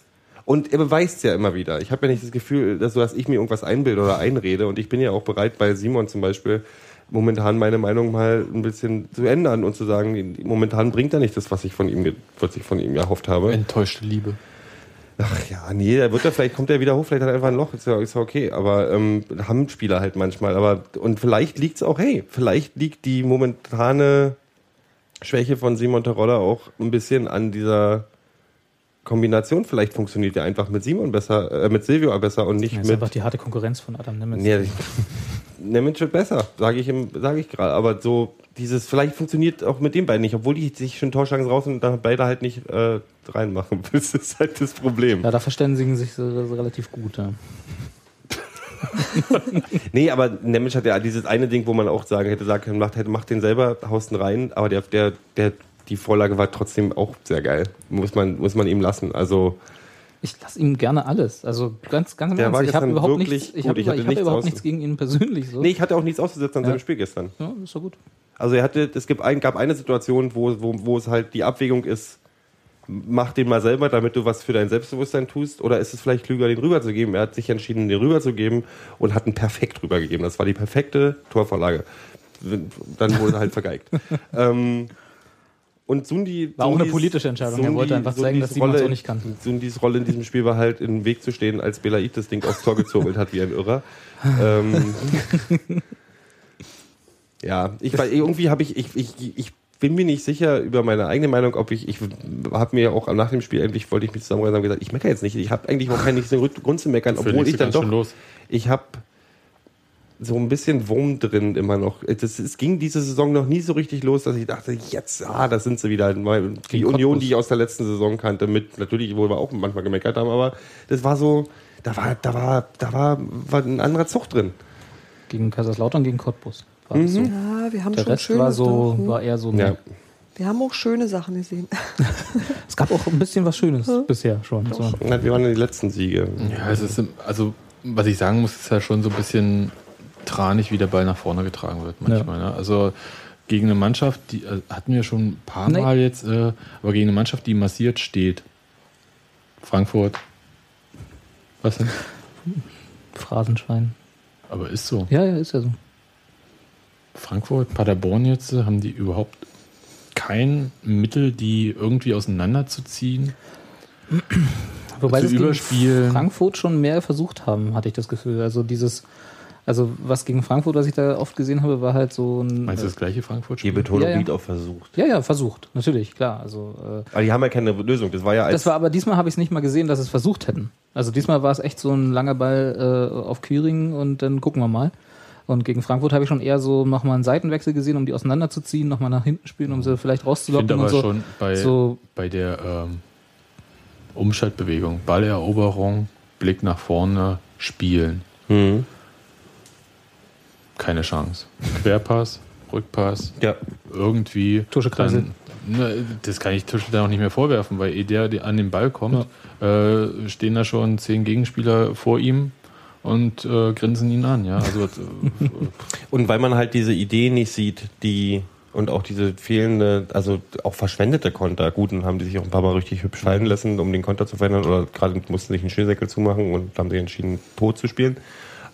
Und er beweist ja immer wieder. Ich habe ja nicht das Gefühl, dass, so, dass ich mir irgendwas einbilde oder einrede. Und ich bin ja auch bereit, bei Simon zum Beispiel momentan meine Meinung mal ein bisschen zu ändern und zu sagen, momentan bringt er nicht das, was ich von ihm, was ich von ihm erhofft habe. Enttäuschte Liebe. Ach ja, nee, der wird er vielleicht, kommt er wieder hoch, vielleicht hat er einfach ein Loch, ist ja, ist ja okay. Aber ähm, haben Spieler halt manchmal. Aber und vielleicht liegt es auch, hey, vielleicht liegt die momentane Schwäche von Simon Terodde auch ein bisschen an dieser Kombination. Vielleicht funktioniert er einfach mit Simon besser, äh, mit Silvio besser und nicht das ist mit. einfach die harte Konkurrenz von Adam Nemitz. Nee, Nemec wird besser, sage ich, ihm- sag ich gerade. Aber so dieses, vielleicht funktioniert auch mit den beiden nicht, obwohl die sich schon Torchancen raus und dann beide halt nicht äh, reinmachen. *laughs* Das ist halt das Problem. Ja, da verständigen sich so, so relativ gut. Ja. *laughs* Nee, aber Nemec hat ja dieses eine Ding, wo man auch sagen hätte, sagen können, macht, hätte, macht den selber, haust ihn rein, aber der, der, der, die Vorlage war trotzdem auch sehr geil. Muss man, muss man ihm lassen. Also, Ich lasse ihm gerne alles. Also ganz, ganz im Der war Ich habe überhaupt nichts, ich habe Ich ich hatte hab nichts überhaupt nichts gegen ihn persönlich. So. nee, ich hatte auch nichts auszusetzen an Ja. seinem Spiel gestern. Ja, ist doch gut. Also er hatte, es gibt ein, gab eine Situation, wo, wo, wo es halt die Abwägung ist, mach den mal selber, damit du was für dein Selbstbewusstsein tust, oder ist es vielleicht klüger, den rüberzugeben? Er hat sich entschieden, den rüberzugeben und hat ihn perfekt rübergegeben. Das war die perfekte Torvorlage. Dann wurde er halt vergeigt. *laughs* ähm, und Sundi. War auch eine Sundis- politische Entscheidung. Er wollte einfach zeigen, dass Sundis Simon Rolle- so nicht kann. Sundis Rolle in diesem Spiel war halt im Weg zu stehen, als Belaid das Ding aufs Tor gezurbelt hat wie ein Irrer. ähm, *laughs* ja, ich war irgendwie habe ich, ich, ich, ich bin mir nicht sicher über meine eigene Meinung, ob ich, ich habe mir auch nach dem Spiel endlich wollte ich mich zusammenreißen und gesagt, ich meckere jetzt nicht. Ich habe eigentlich auch keinen Grund zu meckern, obwohl ich dann doch schon los. ich habe so ein bisschen Wurm drin immer noch. Das, es ging diese Saison noch nie so richtig los, dass ich dachte, jetzt, ah, da sind sie wieder. Die Gegen Union, Cottbus. die ich aus der letzten Saison kannte, mit natürlich, wo wir auch manchmal gemeckert haben, aber das war so, da war, da war, da war, war ein anderer Zug drin. Gegen Kaiserslautern, gegen Cottbus. War das so. Ja, wir haben Der schon Rest schöne war so, Sachen. war eher so. Ja. Wir haben auch schöne Sachen gesehen. *laughs* Es gab auch ein bisschen was Schönes bisher schon. So. Wir waren die letzten Siege. Ja, es ist, also, was ich sagen muss, ist ja schon so ein bisschen tranig, wie der Ball nach vorne getragen wird manchmal. Ne? Also gegen eine Mannschaft, die äh, hatten wir schon ein paar Nee. Mal jetzt, äh, aber gegen eine Mannschaft, die massiert steht. Frankfurt. Was denn? *laughs* Phrasenschwein. Aber ist so. Ja, ja, ist ja so. Frankfurt, Paderborn jetzt, äh, haben die überhaupt kein Mittel, die irgendwie auseinanderzuziehen? Wobei Zu sie überspielen. Frankfurt schon mehr versucht haben, hatte ich das Gefühl. Also dieses, also was gegen Frankfurt, was ich da oft gesehen habe, war halt so ein. Meinst du das gleiche Frankfurt? Die Betonung Ja, ja. liegt auf versucht. ja, ja, versucht, natürlich, klar. Also äh, Aber die haben ja keine Lösung. Das war ja als das war aber diesmal habe ich es nicht mal gesehen, dass sie es versucht hätten. Also diesmal war es echt so ein langer Ball äh, auf Quiring und dann gucken wir mal. Und gegen Frankfurt habe ich schon eher so nochmal einen Seitenwechsel gesehen, um die auseinanderzuziehen, nochmal nach hinten spielen, um sie vielleicht Ich rauszulocken finde aber und so. schon bei, so bei der ähm, Umschaltbewegung, Balleroberung, Blick nach vorne, Spielen, hm. Keine Chance. Querpass, Rückpass, ja. irgendwie. Tusche Kreisel. dann- Ne, das kann ich Tusche dann auch nicht mehr vorwerfen, weil eh der, der an den Ball kommt, äh, stehen da schon zehn Gegenspieler vor ihm und äh, grinsen ihn an. Ja, also äh, *laughs* Und weil man halt diese Idee nicht sieht, die und auch diese fehlende, also auch verschwendete Konter. Gut, dann haben die sich auch ein paar Mal richtig hübsch fallen lassen, um den Konter zu verändern oder gerade mussten sich einen Schnürsenkel zumachen und haben sich entschieden, Po zu spielen.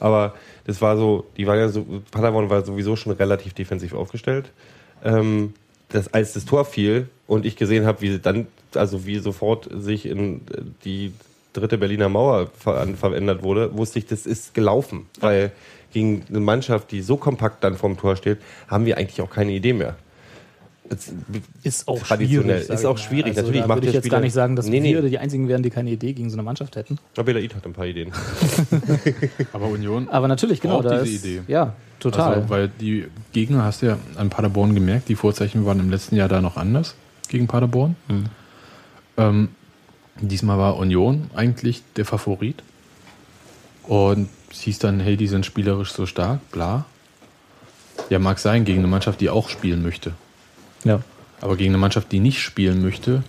Aber das war so, die war ja so, Paderborn war sowieso schon relativ defensiv aufgestellt. Ähm, das, als das Tor fiel und ich gesehen habe, wie sie dann, also wie sofort sich in äh, die dritte Berliner Mauer ver verändert wurde, wusste ich, das ist gelaufen. Weil gegen eine Mannschaft, die so kompakt dann vorm Tor steht, haben wir eigentlich auch keine Idee mehr. Das ist auch traditionell. schwierig. Ist ich auch schwierig. Also Natürlich da macht würde ich jetzt Spieler- gar nicht sagen, dass Nee, nee. wir die einzigen wären, die keine Idee gegen so eine Mannschaft hätten. Belaid hat ein paar Ideen. *laughs* aber Union Aber natürlich, genau. Braucht da diese ist, Idee. Ja, total. Also, weil die Gegner, hast du ja an Paderborn gemerkt, die Vorzeichen waren im letzten Jahr da noch anders gegen Paderborn. Mhm. Ähm, diesmal war Union eigentlich der Favorit. Und es hieß dann, hey, die sind spielerisch so stark, bla. Ja, mag sein, gegen eine Mannschaft, die auch spielen möchte. Ja. Aber gegen eine Mannschaft, die nicht spielen möchte,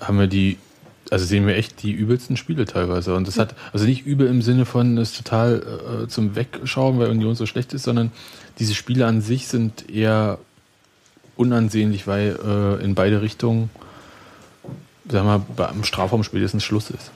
haben wir die, also sehen wir echt die übelsten Spiele teilweise. Und das hat, also nicht übel im Sinne von, es ist total äh, zum Wegschauen, weil Union so schlecht ist, sondern diese Spiele an sich sind eher unansehnlich, weil äh, in beide Richtungen, sagen wir mal, beim Strafraum spätestens Schluss ist.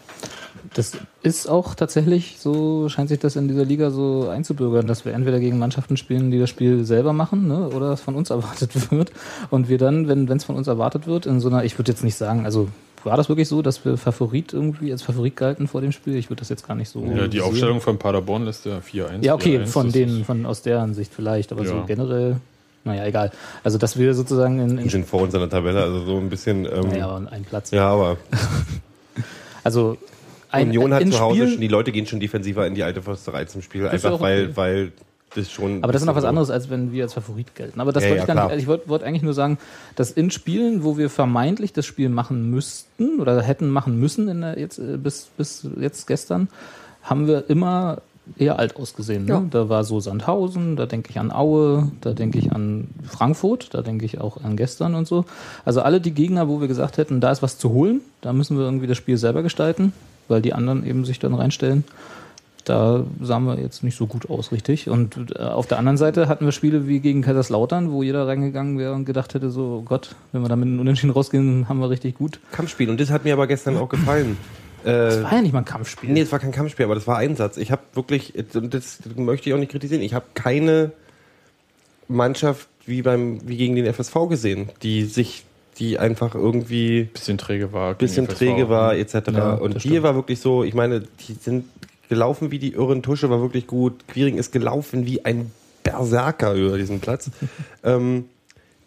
Das ist auch tatsächlich so, scheint sich das in dieser Liga so einzubürgern, dass wir entweder gegen Mannschaften spielen, die das Spiel selber machen, ne, oder es von uns *laughs* erwartet wird. Und wir dann, wenn es von uns erwartet wird, in so einer, ich würde jetzt nicht sagen, also war das wirklich so, dass wir Favorit irgendwie als Favorit galten vor dem Spiel? Ich würde das jetzt gar nicht so. Ja, die sehen. Aufstellung von Paderborn lässt ja 4-1. Ja, okay, 4-1, von denen, von aus deren Sicht vielleicht, aber so Ja. generell, naja, egal. Also, dass wir sozusagen in, Die in sind vor uns an der Tabelle, also so ein bisschen. Ähm, naja, aber ein Platz. ja, aber *laughs* Also, ein, Union hat zu Hause schon, die Leute gehen schon defensiver in die alte Försterei zum Spiel, ist einfach weil, okay. weil das schon. Aber das ist noch was anderes, als wenn wir als Favorit gelten. Aber das Ja, wollte ja, ich gar klar. nicht. Ich wollte wollte eigentlich nur sagen, dass in Spielen, wo wir vermeintlich das Spiel machen müssten oder hätten machen müssen in der, jetzt, äh, bis, bis jetzt gestern, haben wir immer eher alt ausgesehen. Ne? Ja. Da war so Sandhausen, da denke ich an Aue, da denke ich an Frankfurt, da denke ich auch an gestern und so. Also alle die Gegner, wo wir gesagt hätten, da ist was zu holen, da müssen wir irgendwie das Spiel selber gestalten, weil die anderen eben sich dann reinstellen da sahen wir jetzt nicht so gut aus, richtig. Und äh, auf der anderen Seite hatten wir Spiele wie gegen Kaiserslautern, wo jeder reingegangen wäre und gedacht hätte, so oh Gott, wenn wir da mit einem Unentschieden rausgehen, haben wir richtig gut. Kampfspiel. Und das hat mir aber gestern auch gefallen. Das Äh, war ja nicht mal ein Kampfspiel. nee, es war kein Kampfspiel, aber das war Einsatz. Ich habe wirklich, und das möchte ich auch nicht kritisieren, ich habe keine Mannschaft wie beim, wie gegen den FSV gesehen, die sich, die einfach irgendwie Bisschen träge war. bisschen träge war, etc. Ja, und hier stimmt. war wirklich so, ich meine, die sind gelaufen wie die Irren, Tusche war wirklich gut, Quiring ist gelaufen wie ein Berserker über diesen Platz. *laughs* ähm,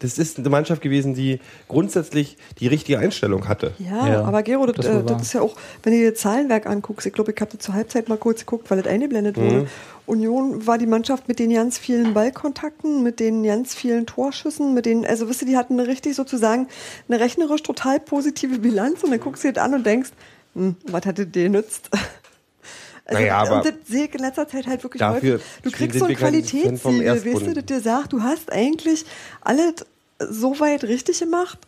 das ist eine Mannschaft gewesen, die grundsätzlich die richtige Einstellung hatte. Ja, Ja, aber Gero, das, das äh, das wahr. ist ja auch, wenn du dir das Zahlenwerk anguckst, ich glaube, ich habe das zur Halbzeit mal kurz geguckt, weil das eingeblendet Mhm. wurde. Union war die Mannschaft mit den ganz vielen Ballkontakten, mit den ganz vielen Torschüssen, mit den, also wisst ihr, die hatten eine richtig sozusagen eine rechnerisch total positive Bilanz und dann guckst du dir das an und denkst, hm, was hat das dir nützt? *laughs* Also, Naja, aber und das sehe ich in letzter Zeit halt wirklich dafür häufig. Du kriegst so ein Qualitätssiegel, weißt du, das dir sagt, du hast eigentlich alles so weit richtig gemacht,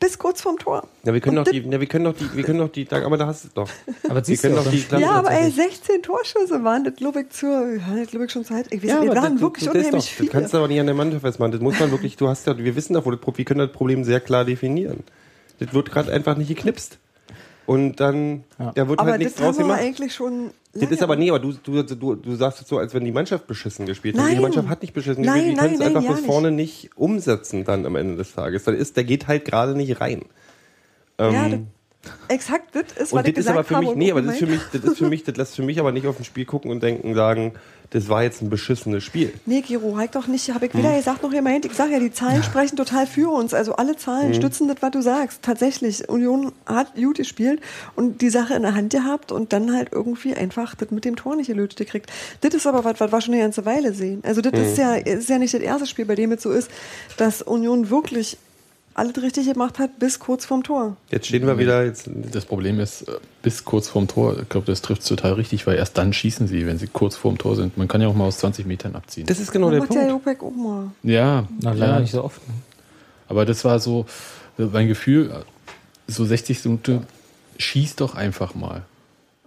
bis kurz vorm Tor. Ja, wir können Und doch die, ja, wir können doch die, wir können doch die, aber da hast du es doch. Aber Wir siehst können du doch auch die Klasse Ja, aber ey, tatsächlich- 16 Torschüsse waren das, glaube ich, zur, das glaube ich schon Zeit. Ich weiß Ja, das waren das, wirklich das, unheimlich doch, viele. das kannst du aber nicht an der Mannschaft festmachen. Das muss man wirklich, du hast ja, wir wissen doch, wo das Problem, wir können das Problem sehr klar definieren. Das wird gerade einfach nicht geknipst. Und dann, da wird aber halt nichts das draus gemacht. eigentlich schon. Das lange. ist aber nee, aber du, du, du, du sagst es so, als wenn die Mannschaft beschissen gespielt hätte. Die Mannschaft hat nicht beschissen Nein, gespielt. Die können es einfach ja bis nicht. vorne nicht umsetzen dann am Ende des Tages. Dann ist, der geht halt gerade nicht rein. Ja, Ähm, das, exakt, das ist, was und ich das ist gesagt aber für habe mich, nee, aber das ist für mich, das ist für mich, das lässt für mich aber nicht auf ein Spiel gucken und denken, sagen, das war jetzt ein beschissenes Spiel. Nee, Giro, halt doch nicht, habe ich Hm. weder gesagt noch gemeint. Ich sage ja, die Zahlen sprechen total für uns. Also alle Zahlen Hm. stützen das, was du sagst. Tatsächlich, Union hat gut gespielt und die Sache in der Hand gehabt und dann halt irgendwie einfach das mit dem Tor nicht gelöst gekriegt. Das ist aber was, was wir schon eine ganze Weile sehen. Also das Hm. ist, ja, ist ja nicht das erste Spiel, bei dem es so ist, dass Union wirklich alles richtig gemacht hat bis kurz vorm Tor. Jetzt stehen wir wieder, jetzt, Das Problem ist, äh, bis kurz vorm Tor, ich glaube, das trifft total richtig, weil erst dann schießen sie, wenn sie kurz vorm Tor sind. Man kann ja auch mal aus 20 Metern abziehen. das ist genau Das der macht Punkt. ja Jopek auch mal. ja, Na, leider ja, nicht so oft. ne? aber das war so, äh, mein Gefühl, so 60 Minuten, schieß doch einfach mal.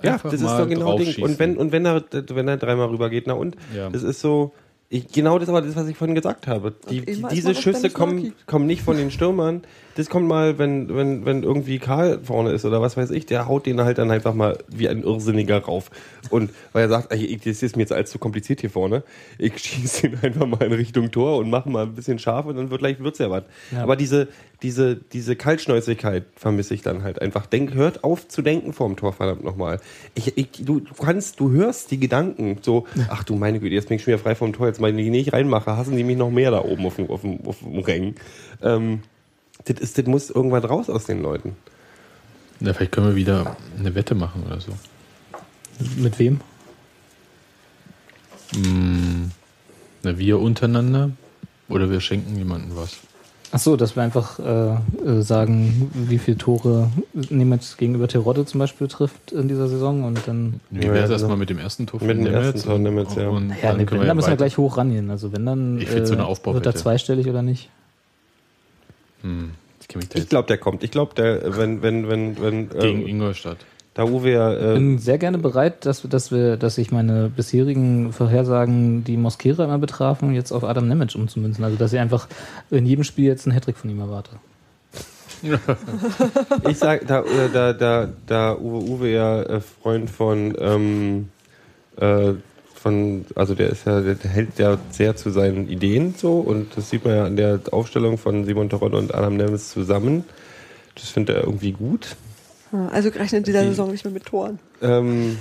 Ja, Einfach das ist doch genau das Ding. Und wenn, und wenn er, wenn er dreimal rüber geht, na und? Ja. Das ist so, ich, genau das war das, was ich vorhin gesagt habe. Die, die, diese Schüsse kommen, kommen nicht von den Stürmern. Das kommt mal, wenn, wenn, wenn irgendwie Karl vorne ist oder was weiß ich, der haut den halt dann einfach mal wie ein Irrsinniger rauf. Und weil er sagt, ey, das ist mir jetzt allzu kompliziert hier vorne. Ich schieße ihn einfach mal in Richtung Tor und mache mal ein bisschen scharf und dann wird gleich wird's ja was. Ja. Aber diese, diese, diese Kaltschnäuzigkeit vermisse ich dann halt einfach. Denk, hört auf zu denken vorm Tor, verdammt nochmal. Ich, ich, du, du kannst, du hörst die Gedanken so, ach du meine Güte, jetzt bin ich schon wieder frei vom Tor, jetzt meine ich nicht reinmache, hassen die mich noch mehr da oben auf dem, auf dem, auf dem Rängen. Ähm, das, ist, das muss irgendwann raus aus den Leuten. Ja, vielleicht können wir wieder eine Wette machen oder so. Mit wem? Hm, na, wir untereinander oder wir schenken jemandem was. Ach so, dass wir einfach äh, äh, sagen, wie viele Tore Nemeth gegenüber Terodde zum Beispiel trifft in dieser Saison und dann. Wie Ja, wäre es also erstmal mit dem ersten Tor mit dem Nemetz ersten Tor und- Nemetz, ja. Und Ja, dann nee, wenn, wir dann müssen wir gleich hoch rangehen. Also wenn dann Ich find so eine wird er zweistellig oder nicht? Hm, ich Ich glaube, der kommt. Ich glaube, der, wenn, wenn, wenn, wenn, gegen äh, Ingolstadt. da Uwe ja, Ich äh, bin sehr gerne bereit, dass, wir- dass wir, dass ich meine bisherigen Vorhersagen, die Mosquera immer betrafen, jetzt auf Adam Nemec umzumünzen. Also dass ich einfach in jedem Spiel jetzt einen Hattrick von ihm erwarte. *laughs* Ich sag, da, äh, da, da, da Uwe Uwe ja äh, Freund von, ähm, äh, von, also der ist ja, der hält ja sehr zu seinen Ideen so und das sieht man ja an der Aufstellung von Simon Toronto und Adam Nemes zusammen. Das findet er irgendwie gut. Ja, Also rechnet dieser Die- Saison nicht mehr mit Toren. Ähm,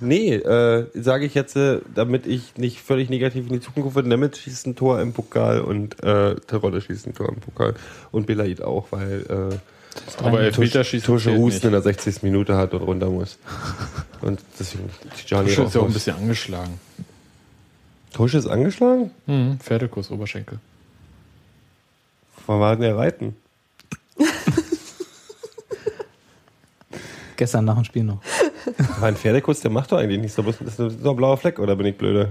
nee, äh, sage ich jetzt, äh, damit ich nicht völlig negativ in die Zukunft gucke, Nemitz schießt ein Tor im Pokal und äh, Terodde schießt ein Tor im Pokal und Belaid auch, weil äh, Aber Elfmeterschießen Tusche zählt Husten in der 60. Minute hat und runter muss. *laughs* Und deswegen Gianni Tusche ist ja auch ein bisschen angeschlagen. Tusche ist angeschlagen? Hm, Pferdekuss, Oberschenkel. Wann war denn der Reiten? *laughs* Gestern nach dem Spiel noch. War ein Pferdekuss, der macht doch eigentlich nichts. Das ist nur ein blauer Fleck, oder bin ich blöde?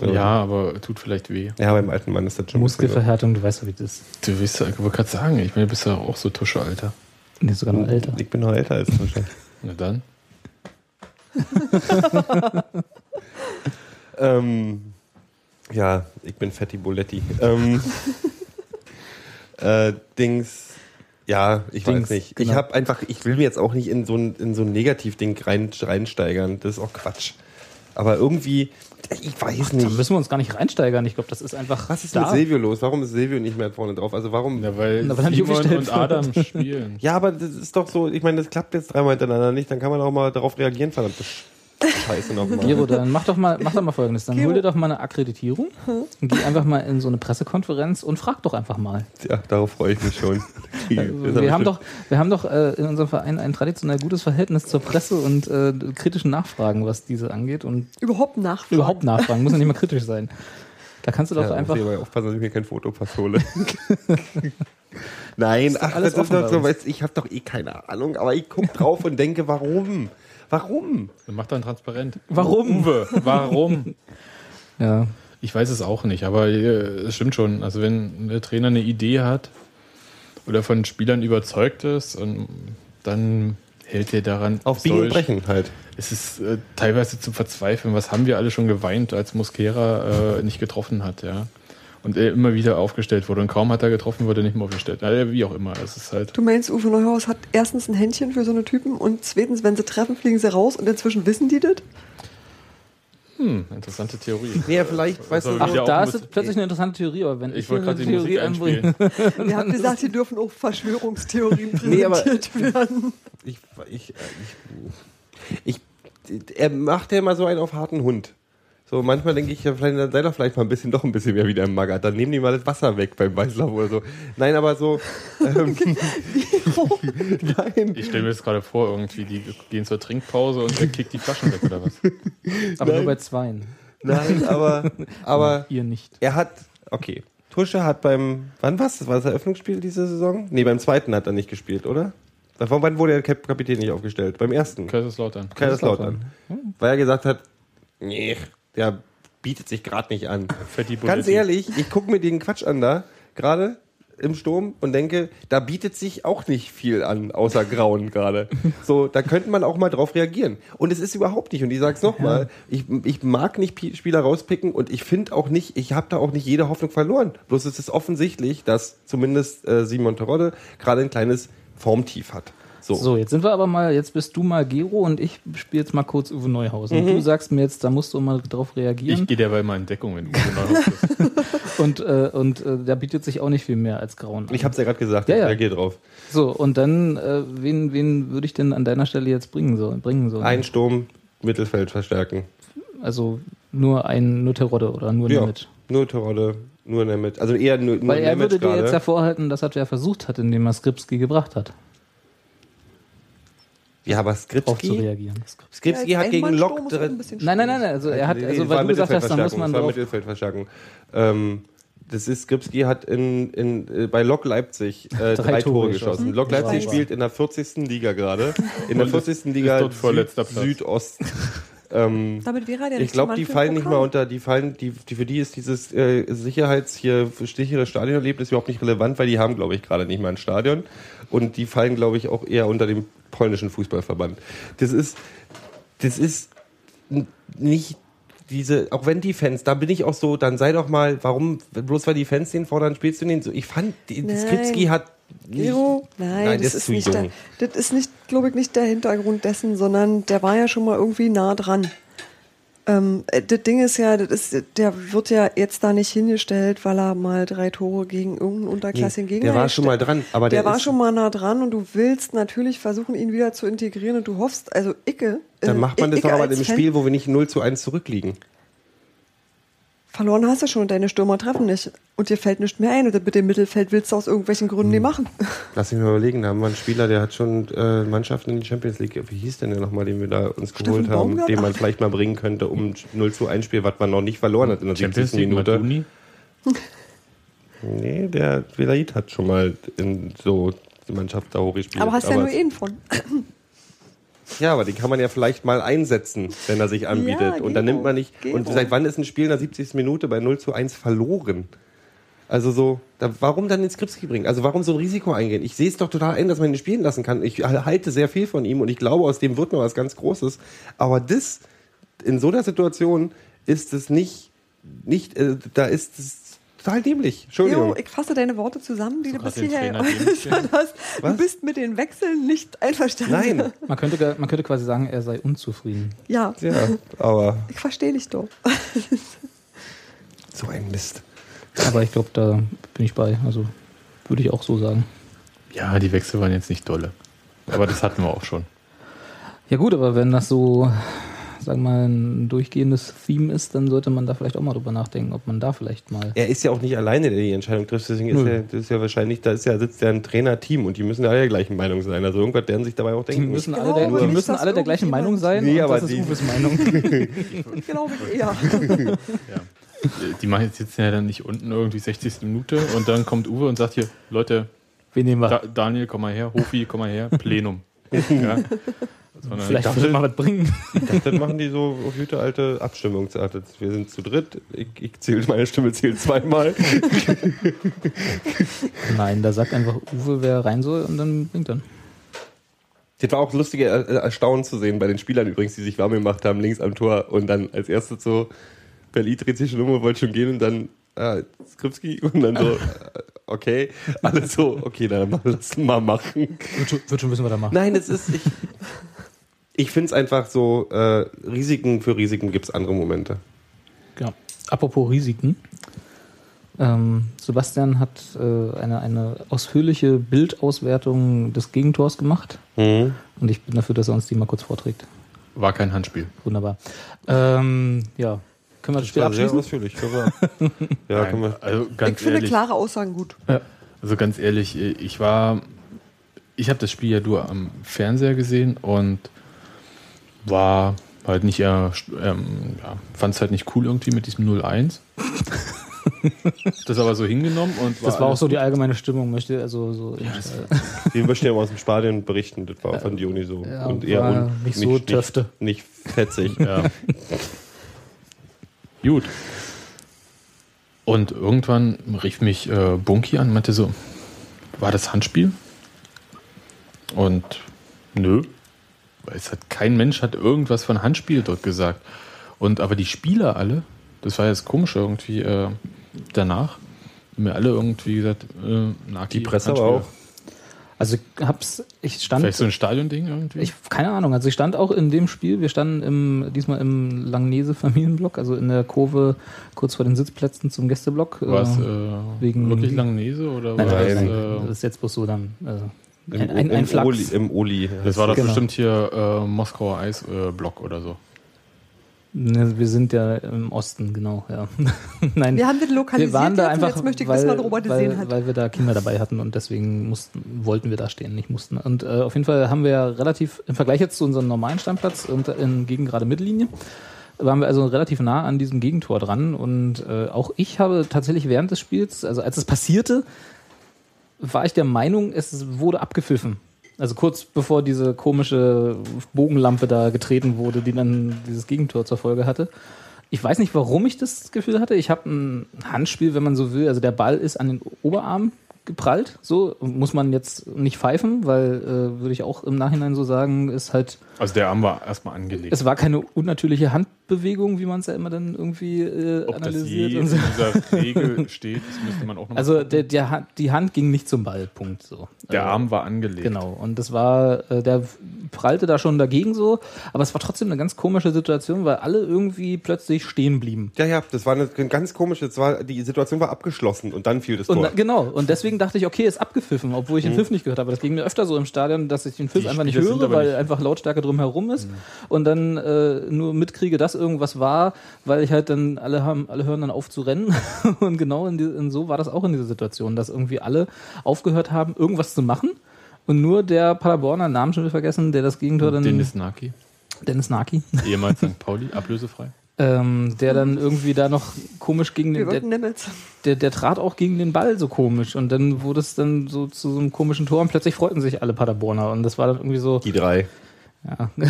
Ja, aber tut vielleicht weh. Ja, beim alten Mann ist das schon. Muskelverhärtung, du weißt ja, wie das ist. Du ja, ich wollte gerade sagen, ich meine, du bist ja auch so Tusche, Alter. Nee, sogar noch älter. Ich bin noch älter als Tusche. *laughs* Na dann. *laughs* Ähm, ja, ich bin Fetti Boletti. Ähm, äh, Dings. Ja, ich Dings, weiß nicht. Ich genau. habe einfach, ich will mir jetzt auch nicht in so ein, in so ein Negativding rein, reinsteigern. Das ist auch Quatsch. Aber irgendwie, ich weiß Da nicht. müssen wir uns gar nicht reinsteigern. Ich glaube, das ist einfach. Was ist da. mit Silvio los? Warum ist Silvio nicht mehr vorne drauf? Also warum? Ja, weil Na, weil nicht Simon und. Adam spielen. *laughs* Ja, aber das ist doch so, ich meine, das klappt jetzt dreimal hintereinander nicht, dann kann man auch mal darauf reagieren, verdammte Sch- Scheiße nochmal. Gero, dann mach doch mal, mach doch mal folgendes. Dann Gero. hol dir doch mal eine Akkreditierung und geh einfach mal in so eine Pressekonferenz und frag doch einfach mal. Ja, darauf freue ich mich schon. *laughs* Also Wir haben doch, wir haben doch äh, in unserem Verein ein traditionell gutes Verhältnis zur Presse und äh, kritischen Nachfragen, was diese angeht. Und Überhaupt nachfragen. überhaupt nachfragen, muss ja nicht mal kritisch sein. Da kannst du doch ja, einfach. Muss ich aber aufpassen, dass ich mir kein Fotopass hole. *laughs* Nein, ach, alles das ist doch so, weißt, ich habe doch eh keine Ahnung, aber ich gucke drauf und denke, warum? Warum? Dann macht dann transparent. Warum? Uwe, warum? *laughs* Ja. Ich weiß es auch nicht, aber äh, es stimmt schon. Also wenn der Trainer eine Idee hat oder von Spielern überzeugt ist, und dann hält er daran. Auf Biegen Brechen halt. Es ist äh, teilweise zu verzweifeln. Was haben wir alle schon geweint, als Mosquera äh, nicht getroffen hat, ja? Und er immer wieder aufgestellt wurde. Und kaum hat er getroffen, wurde er nicht mehr aufgestellt. Na, wie auch immer. Es ist halt. Du meinst, Uwe Neuhaus hat erstens ein Händchen für so eine Typen und zweitens, wenn sie treffen, fliegen sie raus und inzwischen wissen die das? Hm, interessante Theorie. Nee, vielleicht, weißt du, Ach, Ja, auch da ist bisschen- plötzlich eine interessante Theorie, aber wenn ich, Ich wollte gerade die Theorie einspielen. einbringe. Ihr habt gesagt, hier dürfen auch Verschwörungstheorien *laughs* Nee, aber- präsentiert werden. ich, ich, ich, ich, er macht ja immer so einen auf harten Hund. So, manchmal denke ich, ja, vielleicht, dann sei doch vielleicht mal ein bisschen, doch ein bisschen mehr wieder im Mager. Dann nehmen die mal das Wasser weg beim Weißlauf oder so. Nein, aber so, ähm, *laughs* *laughs* nein. Ich stelle mir das gerade vor, irgendwie, die gehen zur Trinkpause und der kickt die Flaschen weg oder was? Aber nur bei zweien. Nein, aber, *laughs* aber Ihr nicht. er hat, okay. Tusche hat beim, wann war's? Das war das Eröffnungsspiel diese Saison? Nee, beim zweiten hat er nicht gespielt, oder? Von wann wurde der Kap- Kapitän nicht aufgestellt? Beim ersten. Kaiserslautern. Kaiserslautern. Weil er gesagt hat, nee, der bietet sich gerade nicht an. Fetti Ganz Boletti. ehrlich, ich gucke mir den Quatsch an da, gerade im Sturm und denke, da bietet sich auch nicht viel an, außer Grauen gerade. So, da könnte man auch mal drauf reagieren. Und es ist überhaupt nicht, und ich sag's nochmal, ich, ich mag nicht Pi- Spieler rauspicken und ich finde auch nicht, ich habe da auch nicht jede Hoffnung verloren. Bloß es ist offensichtlich, dass zumindest äh, Simon Terodde gerade ein kleines Formtief hat. So. So, jetzt sind wir aber mal, jetzt bist du mal Gero und ich spiele jetzt mal kurz Uwe Neuhaus. Und du sagst mir jetzt, da musst du mal drauf reagieren. Ich gehe derweil mal in Deckung, wenn du Neuhaus bist. *laughs* und äh, und äh, da bietet sich auch nicht viel mehr als Grauen. an. Ich hab's ja gerade gesagt, Ja, ich ja. reagiere drauf. So, und dann, äh, wen, wen würde ich denn an deiner Stelle jetzt bringen sollen? Bringen sollen? Ein Sturm, Mittelfeld verstärken. Also nur ein, nur Terodde oder nur Ja, Nemeth. nur Terodde, nur Nemeth. Also eher nur, nur Weil er Nemeth würde dir gerade. jetzt hervorhalten, dass er ja versucht hat, indem er Skripski gebracht hat, Ja, aber darauf zu Skripski, reagieren. Skripski Ja, hat gegen Lok drin. Nein, nein, nein, also er hat, also weil du gesagt hast, da muss man drauf. Mittelfeldverstärkung. Ähm, das ist, Skripski hat in, in, äh, bei Lok Leipzig äh, *laughs* drei, Tore Tore geschossen. geschossen. Lok Leipzig Drei. spielt in der 40. Liga gerade. In der 40. Liga Platz. Südosten. *laughs* ähm, Damit wäre er der ich glaube, die fallen nicht mal unter, die fallen, die, die für die ist dieses äh, Sicherheits hier sichere Stadionerlebnis überhaupt nicht relevant, weil die haben, glaube ich, gerade nicht mal ein Stadion und die fallen, glaube ich, auch eher unter dem polnischen Fußballverband. Das ist, das ist nicht diese, auch wenn die Fans, da bin ich auch so, dann sei doch mal, warum, bloß weil die Fans den fordern, spielst du den so. Ich fand, Nein. Skripski hat nicht, nein, nein, das, der ist zu nicht jung. der, das ist nicht, glaube ich, nicht der Hintergrund dessen, sondern der war ja schon mal irgendwie nah dran. Ähm, äh, das Ding ist ja, das ist, der wird ja jetzt da nicht hingestellt, weil er mal drei Tore gegen irgendeinen unterklassigen Nee, der war schon mal dran, aber der, der war schon mal nah dran und du willst natürlich versuchen, ihn wieder zu integrieren und du hoffst, also Icke. Dann äh, macht man das Icke doch aber im Spiel, wo wir nicht 0 zu 1 zurückliegen. Verloren hast du schon, deine Stürmer treffen nicht. Und dir fällt nichts mehr ein. Und mit dem Mittelfeld willst du aus irgendwelchen Gründen Hm. nicht machen. *laughs* Lass mich mal überlegen, da haben wir einen Spieler, der hat schon äh, Mannschaften in die Champions League. Wie hieß denn der nochmal, den wir da uns Steffen geholt haben, Baumgart? den man vielleicht mal bringen könnte, um 0 zu 1 Spiel, was man noch nicht verloren hat in der Champions 70. League, Minute. Maduni. Nee, der Velaid hat schon mal in so die Mannschaft da hochgespielt. Aber hast ja nur einen von. Ja, aber den kann man ja vielleicht mal einsetzen, wenn er sich anbietet. Ja, und dann nimmt man nicht. Und Gero. seit wann ist ein Spiel in der 70. Minute bei 0 zu 1 verloren? Also so, da, warum dann den Skripski bringen? Also warum so ein Risiko eingehen? Ich sehe es doch total ein, dass man ihn spielen lassen kann. Ich halte sehr viel von ihm und ich glaube, aus dem wird noch was ganz Großes. Aber das, in so einer Situation ist es nicht, nicht, äh, da ist es, total dämlich. Jo, Entschuldigung. ich fasse deine Worte zusammen, die du bis hierher *laughs* hast. Du Was? bist mit den Wechseln nicht einverstanden. Nein. Man könnte, man könnte quasi sagen, er sei unzufrieden. Ja, Ja, aber ich verstehe dich doch. *laughs* so ein Mist. Aber ich glaube, da bin ich bei. Also würde ich auch so sagen. Ja, die Wechsel waren jetzt nicht dolle. Aber das hatten wir auch schon. Ja gut, aber wenn das so, sagen wir mal, ein durchgehendes Theme ist, dann sollte man da vielleicht auch mal drüber nachdenken, ob man da vielleicht mal. Er ist ja auch nicht alleine, der die Entscheidung trifft. Deswegen ist ja, das ist ja wahrscheinlich, da ist ja, sitzt ja ein Trainerteam und die müssen ja alle der gleichen Meinung sein. Also irgendwas werden sich dabei auch Die denken. müssen Ich alle der, glaube die müssen alle der gleichen Meinung sein. Nee, und aber das ist die- Uwes Meinung. *laughs* Glaube ich eher. Die machen jetzt sitzen ja dann nicht unten irgendwie 60. Minute und dann kommt Uwe und sagt hier, Leute, Wen nehmen wir? da, Daniel, komm mal her, Hofi, komm mal her, Plenum. Ja. Sondern vielleicht dachte- mal was bringen. Ich dachte, machen die so auf gute alte Abstimmungsart. Wir sind zu dritt. Ich, ich zähle, meine Stimme zählt zweimal. *laughs* Nein, da sagt einfach Uwe, wer rein soll und dann bringt dann. Das war auch lustige Erstaunen zu sehen bei den Spielern übrigens, die sich warm gemacht haben, links am Tor und dann als erstes so, Berlin dreht sich schon um und wollte schon gehen und dann, ah, Skripski und dann so, *laughs* äh, okay, alle so, okay, dann mal- *laughs* lass mal machen. Wird schon, wird schon wissen, was er macht. Nein, es ist, ich, ich finde es einfach so, äh, Risiken für Risiken gibt es andere Momente. Genau. Apropos Risiken. Ähm, Sebastian hat äh, eine, eine ausführliche Bildauswertung des Gegentors gemacht. Mhm. Und ich bin dafür, dass er uns die mal kurz vorträgt. War kein Handspiel. Wunderbar. Ähm, ja. Können wir das Spiel War sehr abschließen? ausführlich. Können wir, *laughs* ja, können wir. Also Ich ganz finde ehrlich, klare Aussagen gut. also ganz ehrlich, ich war, ich habe das Spiel ja nur am Fernseher gesehen und war halt nicht eher, ähm, ja, fand es halt nicht cool irgendwie mit diesem 0-1. *laughs* das aber so hingenommen und Das war auch so die allgemeine Stimmung, möchte also so. Wir möchten ja mal aus dem Stadion berichten, das war von Dioni so. Ja, und eher war un, nicht so Töfte. Nicht, nicht fetzig. Ja. *laughs* Gut. Und irgendwann rief mich äh, Bunky an und meinte so, war das Handspiel? Und nö. Es hat kein Mensch hat irgendwas von Handspiel dort gesagt. Und aber die Spieler alle, das war jetzt komisch irgendwie äh, danach, haben mir alle irgendwie gesagt, äh, Naki, Die Presse Handspiel. auch. Also ich hab's, ich stand. Vielleicht so ein Stadionding irgendwie? Ich, keine Ahnung, also ich stand auch in dem Spiel, wir standen im, diesmal im Langnese Familienblock, also in der Kurve kurz vor den Sitzplätzen zum Gästeblock. war es Äh, äh, wegen- wirklich Langnese oder nein, war nein, es, nein, äh, das ist jetzt bloß so dann äh, Im, ein, ein, ein im, Flachs. Oli, Im Oli. Das war doch Genau. bestimmt hier äh, Moskauer Eisblock oder so. Ne, Wir sind ja im Osten, genau, ja. *laughs* Nein, Wir haben das lokalisiert wir waren da einfach, jetzt möchte ich weil, wissen, was Robert weil, gesehen hat. weil wir da Kinder dabei hatten und deswegen mussten, wollten wir da stehen, nicht mussten. Und äh, auf jeden Fall haben wir relativ, im Vergleich jetzt zu unserem normalen Standplatz und in gegen gerade Mittellinie, waren wir also relativ nah an diesem Gegentor dran und äh, auch ich habe tatsächlich während des Spiels, also als es passierte, war ich der Meinung, es wurde abgepfiffen. Also kurz bevor diese komische Bogenlampe da getreten wurde, die dann dieses Gegentor zur Folge hatte. Ich weiß nicht, warum ich das Gefühl hatte. Ich habe ein Handspiel, wenn man so will. Also der Ball ist an den Oberarm geprallt. So muss man jetzt nicht pfeifen, weil äh, würde ich auch im Nachhinein so sagen, ist halt Also der Arm war erstmal angelegt. es war keine unnatürliche Handbewegung, wie man es ja immer dann irgendwie äh, Ob das je analysiert. in Und so. dieser *laughs* Regel steht, das müsste man auch noch Also der, der, Hand- die Hand ging nicht zum Ball, Punkt. So. Der Äh, Arm war angelegt. Genau, und das war, äh, der prallte da schon dagegen so, aber es war trotzdem eine ganz komische Situation, weil alle irgendwie plötzlich stehen blieben. Ja, ja, das war eine ganz komische, das war, die Situation war abgeschlossen und dann fiel das Und Tor. na, genau, und deswegen dachte ich, okay, ist abgepfiffen, obwohl ich den Pfiff nicht gehört habe. Das ging mir öfter so im Stadion, dass ich den Pfiff Die einfach nicht höre, weil nicht- einfach Lautstärke drumherum ist und dann äh, nur mitkriege, dass irgendwas war, weil ich halt dann, alle haben, alle hören dann auf zu rennen *laughs* und genau in, die, in so war das auch in dieser Situation, dass irgendwie alle aufgehört haben, irgendwas zu machen und nur der Paderborner, Namen schon wieder vergessen, der das Gegentor dann... Dennis Naki, Dennis Naki. ehemals *laughs* St. Pauli, ablösefrei. Ähm, der dann irgendwie da noch komisch gegen den, der, der, der trat auch gegen den Ball so komisch und dann wurde es dann so zu so einem komischen Tor und plötzlich freuten sich alle Paderborner und das war dann irgendwie so, Die drei. ja. *laughs*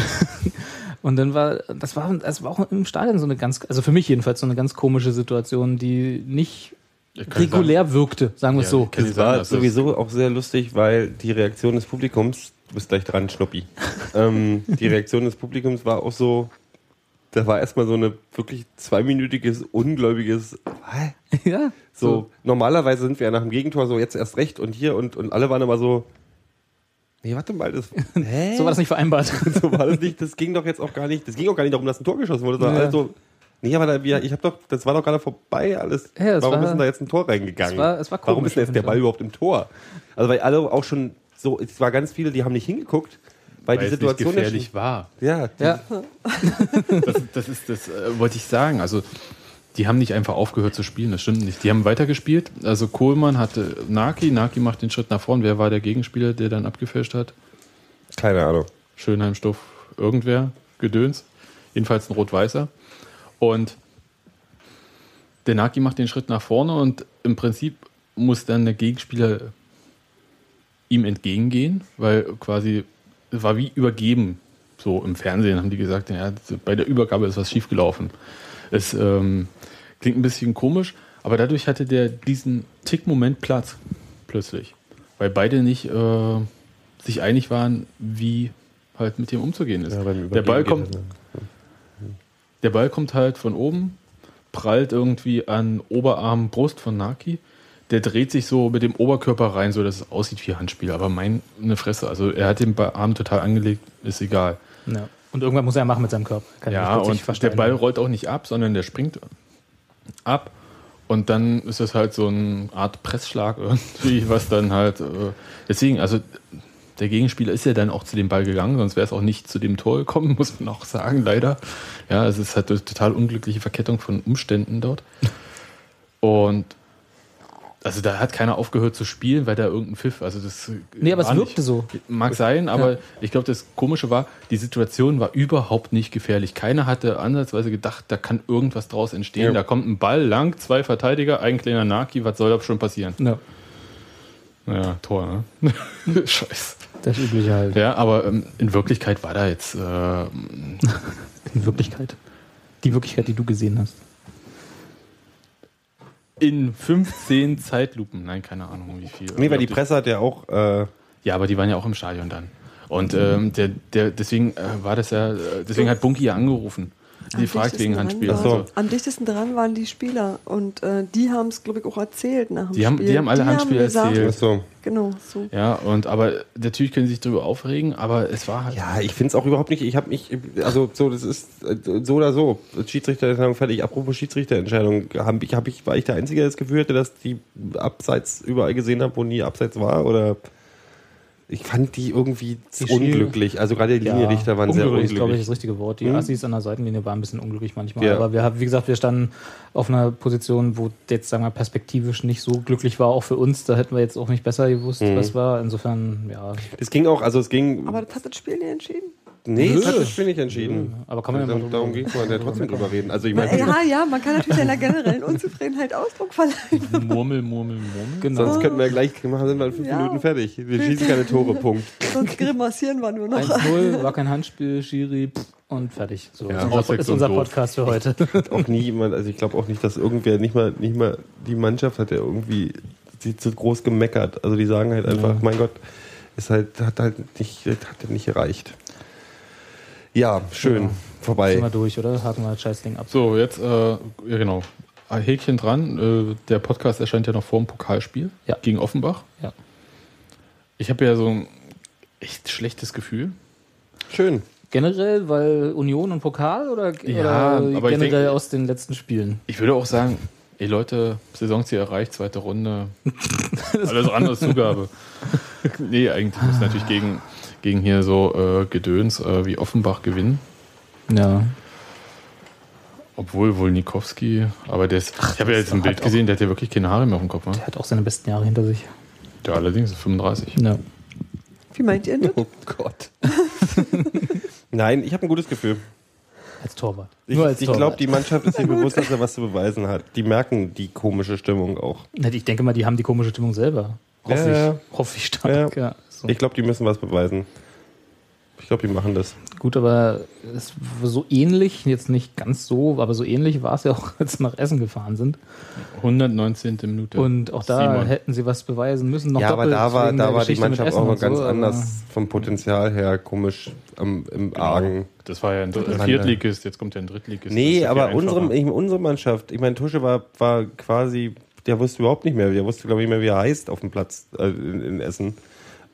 und dann war, das war, das war auch im Stadion so eine ganz, also für mich jedenfalls so eine ganz komische Situation, die nicht regulär wirkte, sagen wir es Ja, so. sagen, war das- sowieso auch sehr lustig, weil die Reaktion des Publikums, du bist gleich dran, Schnuppi. *laughs* ähm, die Reaktion des Publikums war auch so, da war erstmal so eine wirklich zweiminütiges, ungläubiges *laughs* ja. So, normalerweise sind wir ja nach dem Gegentor so jetzt erst recht und hier und, und alle waren immer so. Nee, warte mal, das, *laughs* hä? So war das nicht vereinbart. *laughs* so war das nicht. Das ging doch jetzt auch gar nicht. Das ging auch gar nicht darum, dass ein Tor geschossen wurde. sondern Ja. Also, nee, aber da, wir, ich habe doch, das war doch gerade vorbei alles. Ja, Warum war- ist denn da jetzt ein Tor reingegangen? es war- es war Warum komisch, ist denn jetzt der Ball überhaupt im Tor? Also weil alle auch schon so, es war ganz viele, die haben nicht hingeguckt, weil, Weil die es nicht Situation gefährlich war. Ja, die, Ja. *laughs* Das, das ist das äh, wollte ich sagen. Also die haben nicht einfach aufgehört zu spielen, das stimmt nicht. Die haben weitergespielt. Also Kohlmann hatte Naki, Naki macht den Schritt nach vorn. Wer war der Gegenspieler, der dann abgefälscht hat? keine Ahnung. Schönheim-Stoff, irgendwer, Gedöns. Jedenfalls ein Rot-Weißer. Und der Naki macht den Schritt nach vorne und im Prinzip muss dann der Gegenspieler ihm entgegengehen, weil quasi war wie übergeben. So im Fernsehen haben die gesagt, ja, bei der Übergabe ist was schiefgelaufen. Es ähm, klingt ein bisschen komisch, aber dadurch hatte der diesen Tick-Moment Platz plötzlich, weil beide nicht äh, sich einig waren, wie halt mit dem umzugehen ist. Ja, der Ball kommt, geht der Ball kommt halt von oben, prallt irgendwie an Oberarm, Brust von Naki. Der dreht sich so mit dem Oberkörper rein, so dass es aussieht wie Handspiel. Aber meine Fresse, also er hat den Arm total angelegt, ist egal. ja. Und irgendwann muss er machen mit seinem Körper. Kann Ja, und der. Ball rollt auch nicht ab, sondern der springt ab. Und dann ist es halt so eine Art Pressschlag irgendwie, *laughs* was dann halt. Äh, deswegen, also der Gegenspieler ist ja dann auch zu dem Ball gegangen, sonst wäre es auch nicht zu dem Tor gekommen, *laughs* muss man auch sagen, leider. Ja, es ist halt eine total unglückliche Verkettung von Umständen dort. *laughs* Und also da hat keiner aufgehört zu spielen, weil da irgendein Pfiff, also das Nee, aber es wirkte nicht- so. Mag sein, aber Ja. ich glaube, das Komische war, die Situation war überhaupt nicht gefährlich. Keiner hatte ansatzweise gedacht, da kann irgendwas draus entstehen. Ja. Da kommt ein Ball lang, zwei Verteidiger, ein kleiner Naki, was soll da schon passieren? Ja, Naja, Tor, ne? *laughs* Scheiße. das Übliche halt. Ja, aber ähm, in Wirklichkeit war da jetzt, äh, *laughs* In Wirklichkeit. Die Wirklichkeit, die du gesehen hast. In 15 Zeitlupen, nein, keine Ahnung wie viel. Nee, weil die Presse hat ja auch, äh, Ja, aber die waren ja auch im Stadion dann. Und ähm, der, der, deswegen äh, war das ja, äh, deswegen hat Bunky ja angerufen. Die Am fragt dichtesten wegen dran Handspiel. so. Also, Am dichtesten dran waren die Spieler und äh, die haben es, glaube ich, auch erzählt nach dem Die haben- Spiel. die haben alle Handspiel gesagt- erzählt. achso. Genau, so. Ja, und aber natürlich können sie sich darüber aufregen, aber es war halt. Ja, ich finde es auch überhaupt nicht. Ich habe mich, also so, das ist äh, so oder so. Schiedsrichterentscheidung fertig. Apropos Schiedsrichterentscheidung, hab ich, hab ich, war ich der Einzige, der das Gefühl hatte, dass die Abseits überall gesehen habe, wo nie Abseits war? Oder ich fand die irgendwie Die unglücklich. Also gerade die Linienrichter waren sehr unglücklich. ist, glaube ich, das richtige Wort. Die Hm? Assis an der Seitenlinie waren ein bisschen unglücklich manchmal. Ja. Aber wir haben, wie gesagt, wir standen auf einer Position, wo jetzt, sagen wir, perspektivisch nicht so glücklich war, auch für uns. Da hätten wir jetzt auch nicht besser gewusst, Mhm. was war. Insofern, ja. Es ging auch, also es ging. Aber das hat das Spiel nicht entschieden. Nee, das Nö. das Spiel nicht entschieden. Aber kann man ja mal Darum, darum ging es, man ja trotzdem drüber *laughs* reden. Also ich meine, Ja, ja, man kann natürlich seiner generellen Unzufriedenheit Ausdruck verleihen. *laughs* Murmel, Murmel, Murmel. Genau. sonst könnten wir ja gleich machen, sind wir in fünf Ja. Minuten fertig. Wir schießen keine Tore, *laughs* Punkt. Sonst grimassieren wir nur noch. 1-0, war kein Handspiel, Schiri pff, und fertig. So Ja, ist, unser, Auswechslung ist unser doof. Podcast für heute. auch nie jemand, also ich glaube auch nicht, dass irgendwer, nicht mal, nicht mal die Mannschaft hat ja irgendwie sie zu groß gemeckert. Also die sagen halt einfach, mein Gott, ist halt, hat halt nicht, hat ja nicht gereicht. Ja, schön, Ja. Sind wir vorbei. durch, oder? Haken wir das Scheißding ab. So, jetzt, äh, ja genau. Häkchen dran. Äh, der Podcast erscheint ja noch vor dem Pokalspiel Ja. gegen Offenbach. Ja. Ich habe ja so ein echt schlechtes Gefühl. Schön. Generell, weil Union und Pokal oder, Ja, oder aber ich generell denk- aus den letzten Spielen? Ich würde auch sagen, ey Leute, Saisonziel erreicht, zweite Runde. *laughs* Alles andere ist Zugabe. nee, eigentlich muss natürlich gegen, gegen hier so äh, Gedöns äh, wie Offenbach gewinnen. Ja. Obwohl wohl Nikowski, aber der ist, ich habe ja jetzt ein Bild auch- gesehen, der hat ja wirklich keine Haare mehr auf dem Kopf. Ne? Der hat auch seine besten Jahre hinter sich. Der allerdings ist 35. Ja. Wie meint ihr das? Oh Gott. *laughs* Nein, ich habe ein gutes Gefühl. Als Torwart. Ich, Nur als ich glaube, die Mannschaft ist sich *laughs* bewusst, dass er was zu beweisen hat. Die merken die komische Stimmung auch. Ich denke mal, die haben die komische Stimmung selber. Hoffe Ja, ja. ich. Hoffe ich stark. Ja. So. Ich glaube, die müssen was beweisen. Ich glaube, die machen das. Gut, aber es war so ähnlich, jetzt nicht ganz so, aber so ähnlich war es ja auch, *laughs* als sie nach Essen gefahren sind. 119. Minute. Und auch da Simon. hätten sie was beweisen müssen. Noch ja, aber da war, da war die Mannschaft auch noch ganz so, anders vom Potenzial her komisch am, im Argen. Das war ja ein Dr- Das äh, Viertligist, jetzt kommt ja ein Drittligist. Nee, ja aber viel unsere, ich, unsere Mannschaft, ich meine, Tusche war, war quasi, der wusste überhaupt nicht mehr, der wusste, glaube ich, nicht mehr, wie er heißt auf dem Platz äh, in, in Essen.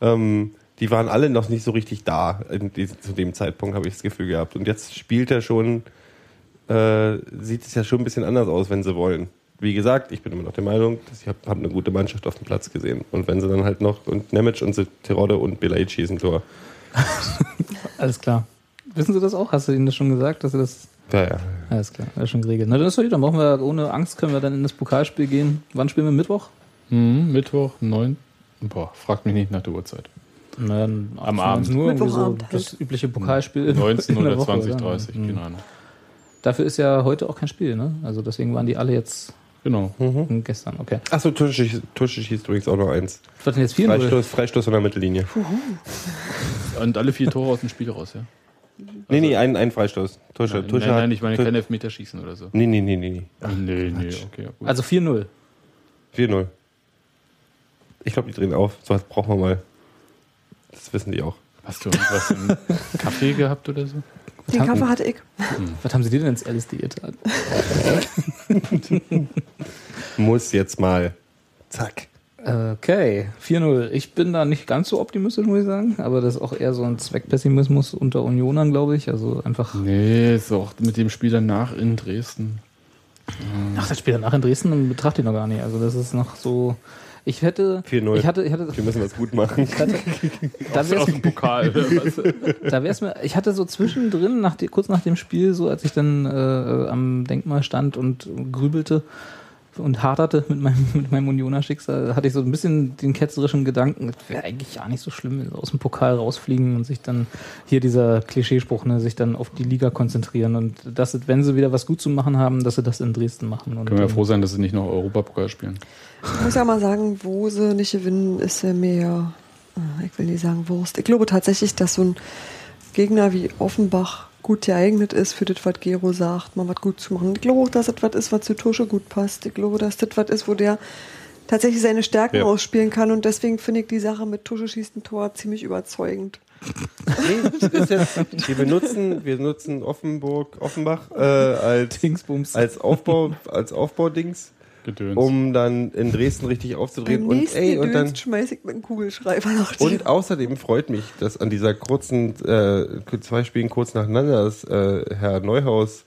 Ähm, die waren alle noch nicht so richtig da in, die, zu dem Zeitpunkt, habe ich das Gefühl gehabt. Und jetzt spielt er schon, äh, sieht es ja schon ein bisschen anders aus, wenn sie wollen. Wie gesagt, ich bin immer noch der Meinung, dass ich habe hab eine gute Mannschaft auf dem Platz gesehen. Und wenn sie dann halt noch, und Nemec und Terodde und Belay schießen Tor. *laughs* Alles klar. Wissen Sie das auch? Hast du Ihnen das schon gesagt, dass Sie das. Ja, ja. Alles klar, das ist schon geregelt. Na, dann ist doch gut, dann brauchen wir ohne Angst, können wir dann in das Pokalspiel gehen. Wann spielen wir? Mittwoch? Mhm, Mittwoch, 9. Boah, fragt mich nicht nach der Uhrzeit. Na, dann Am 18, Abend. 19 Uhr, irgendwie so Mittwochabend das übliche Pokalspiel. in 19 der oder Woche, 20, oder? 30, Mhm. keine Ahnung. Dafür ist ja heute auch kein Spiel, ne? Also deswegen waren die alle jetzt Genau. gestern, okay. Achso, Tusche, schießt übrigens auch noch eins. Was denn jetzt 4 Freistoß, Freistoß von der Mittellinie. Und alle vier Tore aus dem Spiel raus, ja? Nee, nee, ein, ein Freistoß. Tusche, Nein, Tusche nein, nein, ich meine kein Elfmeterschießen oder so. Nee, nee, nee, nee, nee. Ach, nee, nee, okay, ja, gut. Also 4-0. 4-0. Ich glaube, die drehen auf. So was brauchen wir mal. Das wissen die auch. Hast du irgendwas im *laughs* Kaffee gehabt oder so? Den haben- Kaffee hatte ich. Was haben Sie dir denn ins LSD getan? *laughs* Muss jetzt mal. Zack. Okay, 4-0. Ich bin da nicht ganz so optimistisch, muss ich sagen, aber das ist auch eher so ein Zweckpessimismus unter Unionern, glaube ich. Also einfach. Nee, ist auch mit dem Spiel danach in Dresden. Ach, das Spiel danach in Dresden betrachte ich noch gar nicht. Also das ist noch so. Ich hätte. 4-0. Ich hatte, ich hatte, Wir müssen das gut machen. da Aus, wär's, aus dem Pokal. oder was? *laughs* da wär's mir, ich hatte so zwischendrin, nach, kurz nach dem Spiel, so als ich dann äh, am Denkmal stand und grübelte und haderte mit meinem, *laughs* mit meinem Unioner Schicksal, hatte ich so ein bisschen den ketzerischen Gedanken, es wäre eigentlich gar nicht so schlimm, wenn sie aus dem Pokal rausfliegen und sich dann, hier dieser Klischeespruch, ne, sich dann auf die Liga konzentrieren und dass, wenn sie wieder was gut zu machen haben, dass sie das in Dresden machen. Und, Können wir ähm, froh sein, dass sie nicht noch Europapokal spielen. Ich muss ja mal sagen, wo sie nicht gewinnen, ist ja mehr, äh, ich will nicht sagen Wurst. Ich glaube tatsächlich, dass so ein Gegner wie Offenbach gut geeignet ist für das, was Gero sagt, mal was gut zu machen. Ich glaube auch, dass das was ist, was zu Tusche gut passt. Ich glaube, dass das was ist, wo der tatsächlich seine Stärken Ja. ausspielen kann und deswegen finde ich die Sache mit Tusche schießt ein Tor ziemlich überzeugend. Nee, das ist jetzt, wir benutzen, wir nutzen Offenburg, Offenbach äh, als, als Aufbau, als Aufbaudings, Gedöns. um dann in Dresden richtig aufzudrehen. Beim Und ey, und dann Gedöns schmeiß ich mit einem Kugelschreiber nach dir. Und außerdem freut mich, dass an dieser kurzen, äh, zwei Spielen kurz nacheinander, dass äh, Herr Neuhaus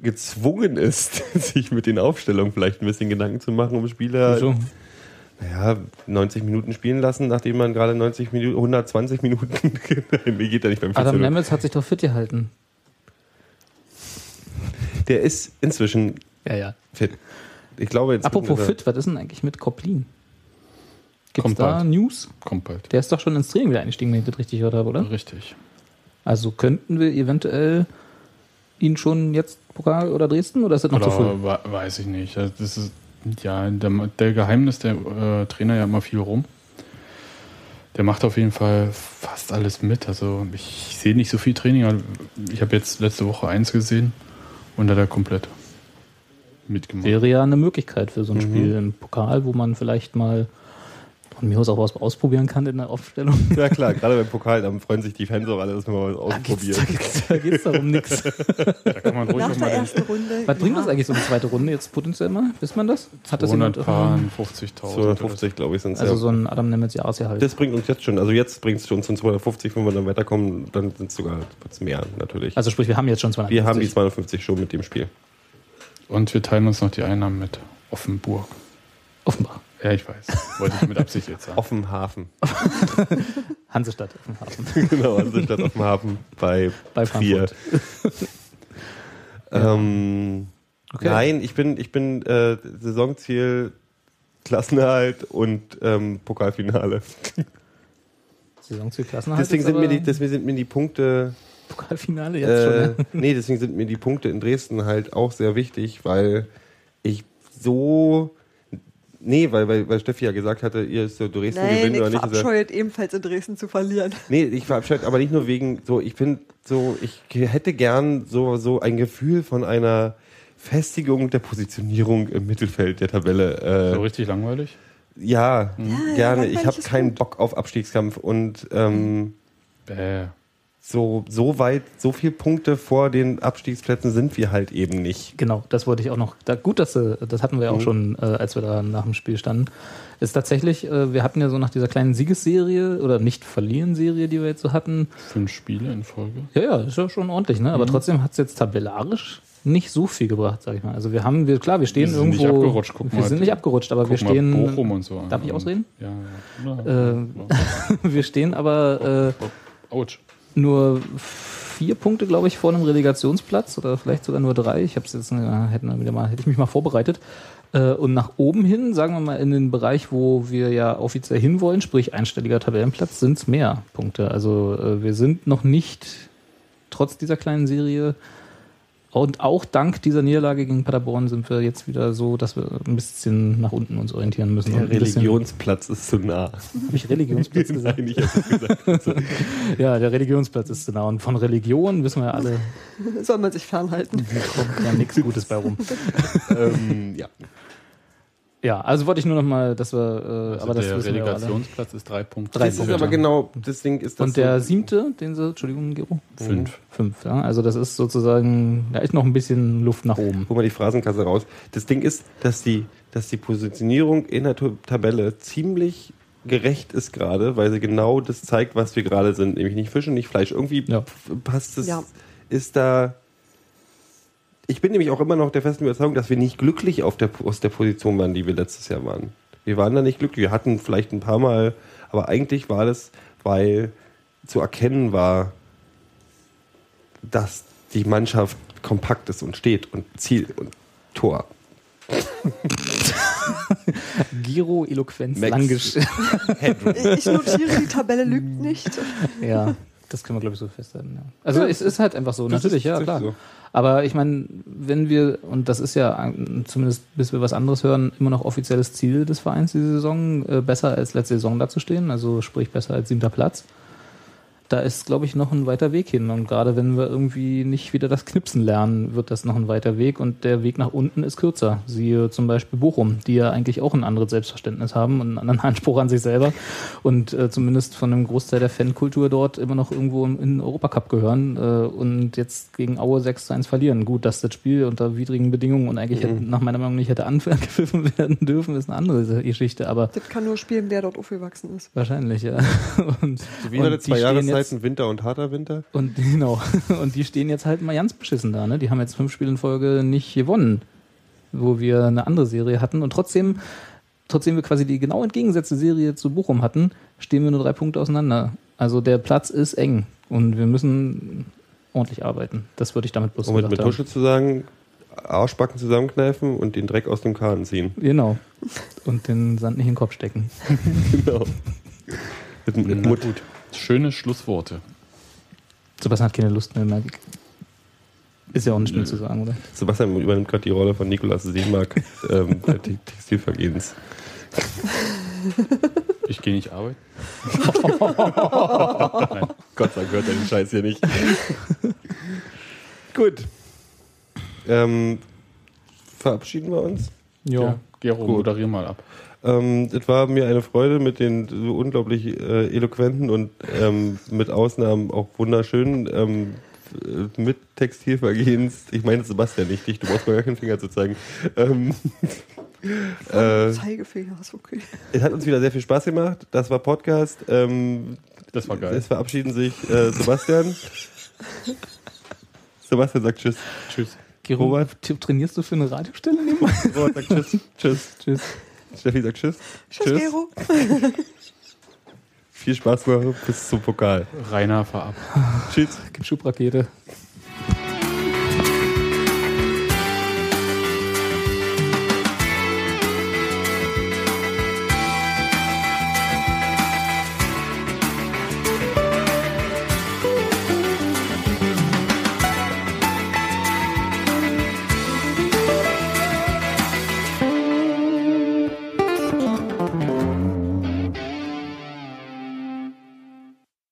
gezwungen ist, *laughs* sich mit den Aufstellungen vielleicht ein bisschen Gedanken zu machen, um Spieler so. naja, 90 Minuten spielen lassen, nachdem man gerade 90 Minuten, *laughs* 120 Minuten, mir geht da nicht beim Adam 14. Nemitz hat sich doch fit gehalten. Der ist inzwischen Ja, ja. fit. Ich glaube, inzwischen Apropos fit, was ist denn eigentlich mit Koplin? Gibt's Kommt da bald. News? Kommt bald. Der ist doch schon ins Training wieder eingestiegen, wenn ich das richtig gehört habe, oder? Richtig. Also könnten wir eventuell ihn schon jetzt Pokal oder Dresden oder ist das noch zu früh? Oder we- weiß ich nicht. Das ist, ja, der, der Geheimnis der äh, Trainer ja immer viel rum. Der macht auf jeden Fall fast alles mit. Also ich sehe nicht so viel Training. Ich habe jetzt letzte Woche eins gesehen und da hat er komplett mitgemacht. Wäre ja eine Möglichkeit für Mhm. so ein Spiel im Pokal, wo man vielleicht mal von mir aus auch was ausprobieren kann in der Aufstellung. *laughs* Ja klar, gerade beim Pokal, da freuen sich die Fans auch alle, dass wir mal was Da geht's, ausprobieren. da geht's, da geht's darum nichts. *laughs* Da kann man ruhig Nach noch der ersten Runde. Was bringt ja. das eigentlich so eine zweite Runde jetzt potenziell mal? Wisst man das? Hat das 200 jemand? Paar, 50.000. 250, glaube ich, sind es. Also ja. so ein Adam Nemitz Jahresgehalt. Das bringt uns jetzt schon, also jetzt bringt es schon zu 250, wenn wir dann weiterkommen, dann sind es sogar mehr natürlich. Also sprich, wir haben jetzt schon 250. wir haben die 250 schon mit dem Spiel. Und wir teilen uns noch die Einnahmen mit Offenburg. Offenbar. Ja, ich weiß. Wollte ich mit Absicht jetzt sagen. Auf dem Hafen. *laughs* Hansestadt auf dem Hafen. *laughs* genau, Hansestadt auf dem Hafen bei, Bei. Frankfurt. *laughs* Ähm, Okay. Nein, ich bin, ich bin äh, Saisonziel Klassenerhalt und ähm, Pokalfinale. Saisonziel Klassenerhalt. Deswegen sind, mir die, deswegen sind mir die Punkte Pokalfinale jetzt schon. Äh, ne? nee, deswegen sind mir die Punkte in Dresden halt auch sehr wichtig, weil ich so nee, weil, weil, weil Steffi ja gesagt hatte, ihr ist so Dresden Nein, gewinnt ich oder nicht. Also, verabscheut ebenfalls in Dresden zu verlieren. nee, ich verabscheut, aber nicht nur wegen so, ich bin so, ich hätte gern so, so ein Gefühl von einer Festigung der Positionierung im Mittelfeld der Tabelle. Äh, So richtig langweilig? Ja, gerne. Ich habe keinen gut. Bock auf Abstiegskampf und ähm, Bäh. So, so weit, so viele Punkte vor den Abstiegsplätzen sind wir halt eben nicht. Genau, das wollte ich auch noch. Da, gut, dass äh, das hatten wir ja auch Mhm. schon, äh, als wir da nach dem Spiel standen. Ist tatsächlich, äh, wir hatten ja so nach dieser kleinen Siegesserie oder nicht verlieren Serie, die wir jetzt so hatten. Fünf Spiele in Folge. Ja, ja, ist ja schon ordentlich, ne? Mhm. Aber trotzdem hat es jetzt tabellarisch nicht so viel gebracht, sag ich mal. Also wir haben, wir, klar, wir stehen Wir sind nicht irgendwo. abgerutscht, guck wir mal. sind nicht abgerutscht, aber wir Guck mal stehen. Bochum und so. an. Darf ich ausreden? Ja, ja. ja. Äh, *laughs* wir stehen aber äh, Autsch. Nur vier Punkte, glaube ich, vor einem Relegationsplatz oder vielleicht sogar nur drei. Ich habe es jetzt äh, hätten wieder mal, hätte ich mich mal vorbereitet. Äh, und nach oben hin, sagen wir mal, in den Bereich, wo wir ja offiziell hinwollen, sprich einstelliger Tabellenplatz, sind es mehr Punkte. Also äh, wir sind noch nicht, trotz dieser kleinen Serie, und auch dank dieser Niederlage gegen Paderborn sind wir jetzt wieder so, dass wir ein bisschen nach unten uns orientieren müssen. Der Religionsplatz ist zu nah. Hab ich Religionsplatz *laughs* gesagt? Nein, ich gesagt. *laughs* Ja, der Religionsplatz ist genau. Und von Religion wissen wir ja alle, Soll man sich fernhalten. kommt ja nichts Gutes bei rum. ähm, ja. Ja, also wollte ich nur noch mal, dass wir, äh, Also aber das der. Relegationsplatz ist drei Punkte. Drei Das ist Punkte. aber genau, deswegen ist das Und der so, siebte, den sie, Entschuldigung, Gero? Fünf. Fünf, ja. Also das ist sozusagen, da ist noch ein bisschen Luft nach oben. Guck mal die Phrasenkasse raus. Das Ding ist, dass die, dass die Positionierung in der Tabelle ziemlich gerecht ist gerade, weil sie genau das zeigt, was wir gerade sind, nämlich nicht Fisch und nicht Fleisch. Irgendwie Ja. passt es, Ja. ist da. Ich bin nämlich auch immer noch der festen Überzeugung, dass wir nicht glücklich auf der, aus der Position waren, die wir letztes Jahr waren. Wir waren da nicht glücklich. Wir hatten vielleicht ein paar Mal, aber eigentlich war das, weil zu erkennen war, dass die Mannschaft kompakt ist und steht und Ziel und Tor. *laughs* Giro, Eloquenz. *laughs* Ich notiere, die Tabelle lügt nicht. ja, das können wir, glaube ich, so festhalten. Ja. Also Ja. es ist halt einfach so, natürlich, ja, klar. so. Aber ich meine, wenn wir, und das ist ja zumindest bis wir was anderes hören, immer noch offizielles Ziel des Vereins diese Saison, äh, besser als letzte Saison dazustehen, also sprich besser als siebter Platz. Da ist, glaube ich, noch ein weiter Weg hin. Und gerade wenn wir irgendwie nicht wieder das Knipsen lernen, wird das noch ein weiter Weg. Und der Weg nach unten ist kürzer. Siehe zum Beispiel Bochum, die ja eigentlich auch ein anderes Selbstverständnis haben und einen anderen *laughs* Anspruch an sich selber. Und äh, zumindest von einem Großteil der Fankultur dort immer noch irgendwo in den Europacup gehören. Äh, und jetzt gegen Aue 6 zu 1 verlieren. Gut, dass das Spiel unter widrigen Bedingungen und eigentlich hätte, nach meiner Meinung nicht hätte angepfiffen *laughs* werden dürfen, ist eine andere Geschichte. Aber Das kann nur spielen, der dort aufgewachsen ist. wahrscheinlich, ja. *laughs* Und, So wie und die zwei stehen Jetzt- Winter und harter Winter. und *laughs* genau. Und die stehen jetzt halt mal ganz beschissen da, ne? Die haben jetzt fünf Spiele in Folge nicht gewonnen, wo wir eine andere Serie hatten. Und trotzdem, trotzdem wir quasi die genau entgegengesetzte Serie zu Bochum hatten, stehen wir nur drei Punkte auseinander. Also der Platz ist eng und wir müssen ordentlich arbeiten. Das würde ich damit bloß Um mit. Tusche zu sagen, Arschbacken zusammenkneifen und den Dreck aus dem Kahn ziehen. Genau. Und den Sand nicht in den Kopf stecken. *laughs* Genau. Mit, mit Mut. gut. Schöne Schlussworte. Sebastian hat keine Lust mehr. merke ich. Ist ja auch nicht schlimm zu sagen, oder? Sebastian übernimmt gerade die Rolle von Nikolaus Seemark, *laughs* ähm, der Te- Textilvergehens. Ich gehe nicht arbeiten. *laughs* Gott sei Dank hört er den Scheiß hier nicht. *laughs* Gut. Ähm, verabschieden wir uns. Ja. Gero, moderier mal ab. Ähm, es war mir eine Freude mit den so unglaublich äh, eloquenten und ähm, mit Ausnahmen auch wunderschönen ähm, äh, mit Textilvergehens. Ich meine Sebastian nicht dich, du brauchst mir gar keinen Finger zu zeigen. Ähm, *laughs* äh, Zeigefinger ist okay. es hat uns wieder sehr viel Spaß gemacht. Das war Podcast. Ähm, Das war geil. es verabschieden sich äh, Sebastian. *laughs* Sebastian sagt Tschüss. Tschüss. Gero, Robert? trainierst du für eine Radiostelle nebenbei? Robert sagt Tschüss. *laughs* Tschüss. Tschüss. Steffi sagt Tschüss. Tschüss, Gero. Viel Spaß noch bis zum Pokal. Rainer, fahr ab. Tschüss. Gib Schubrakete.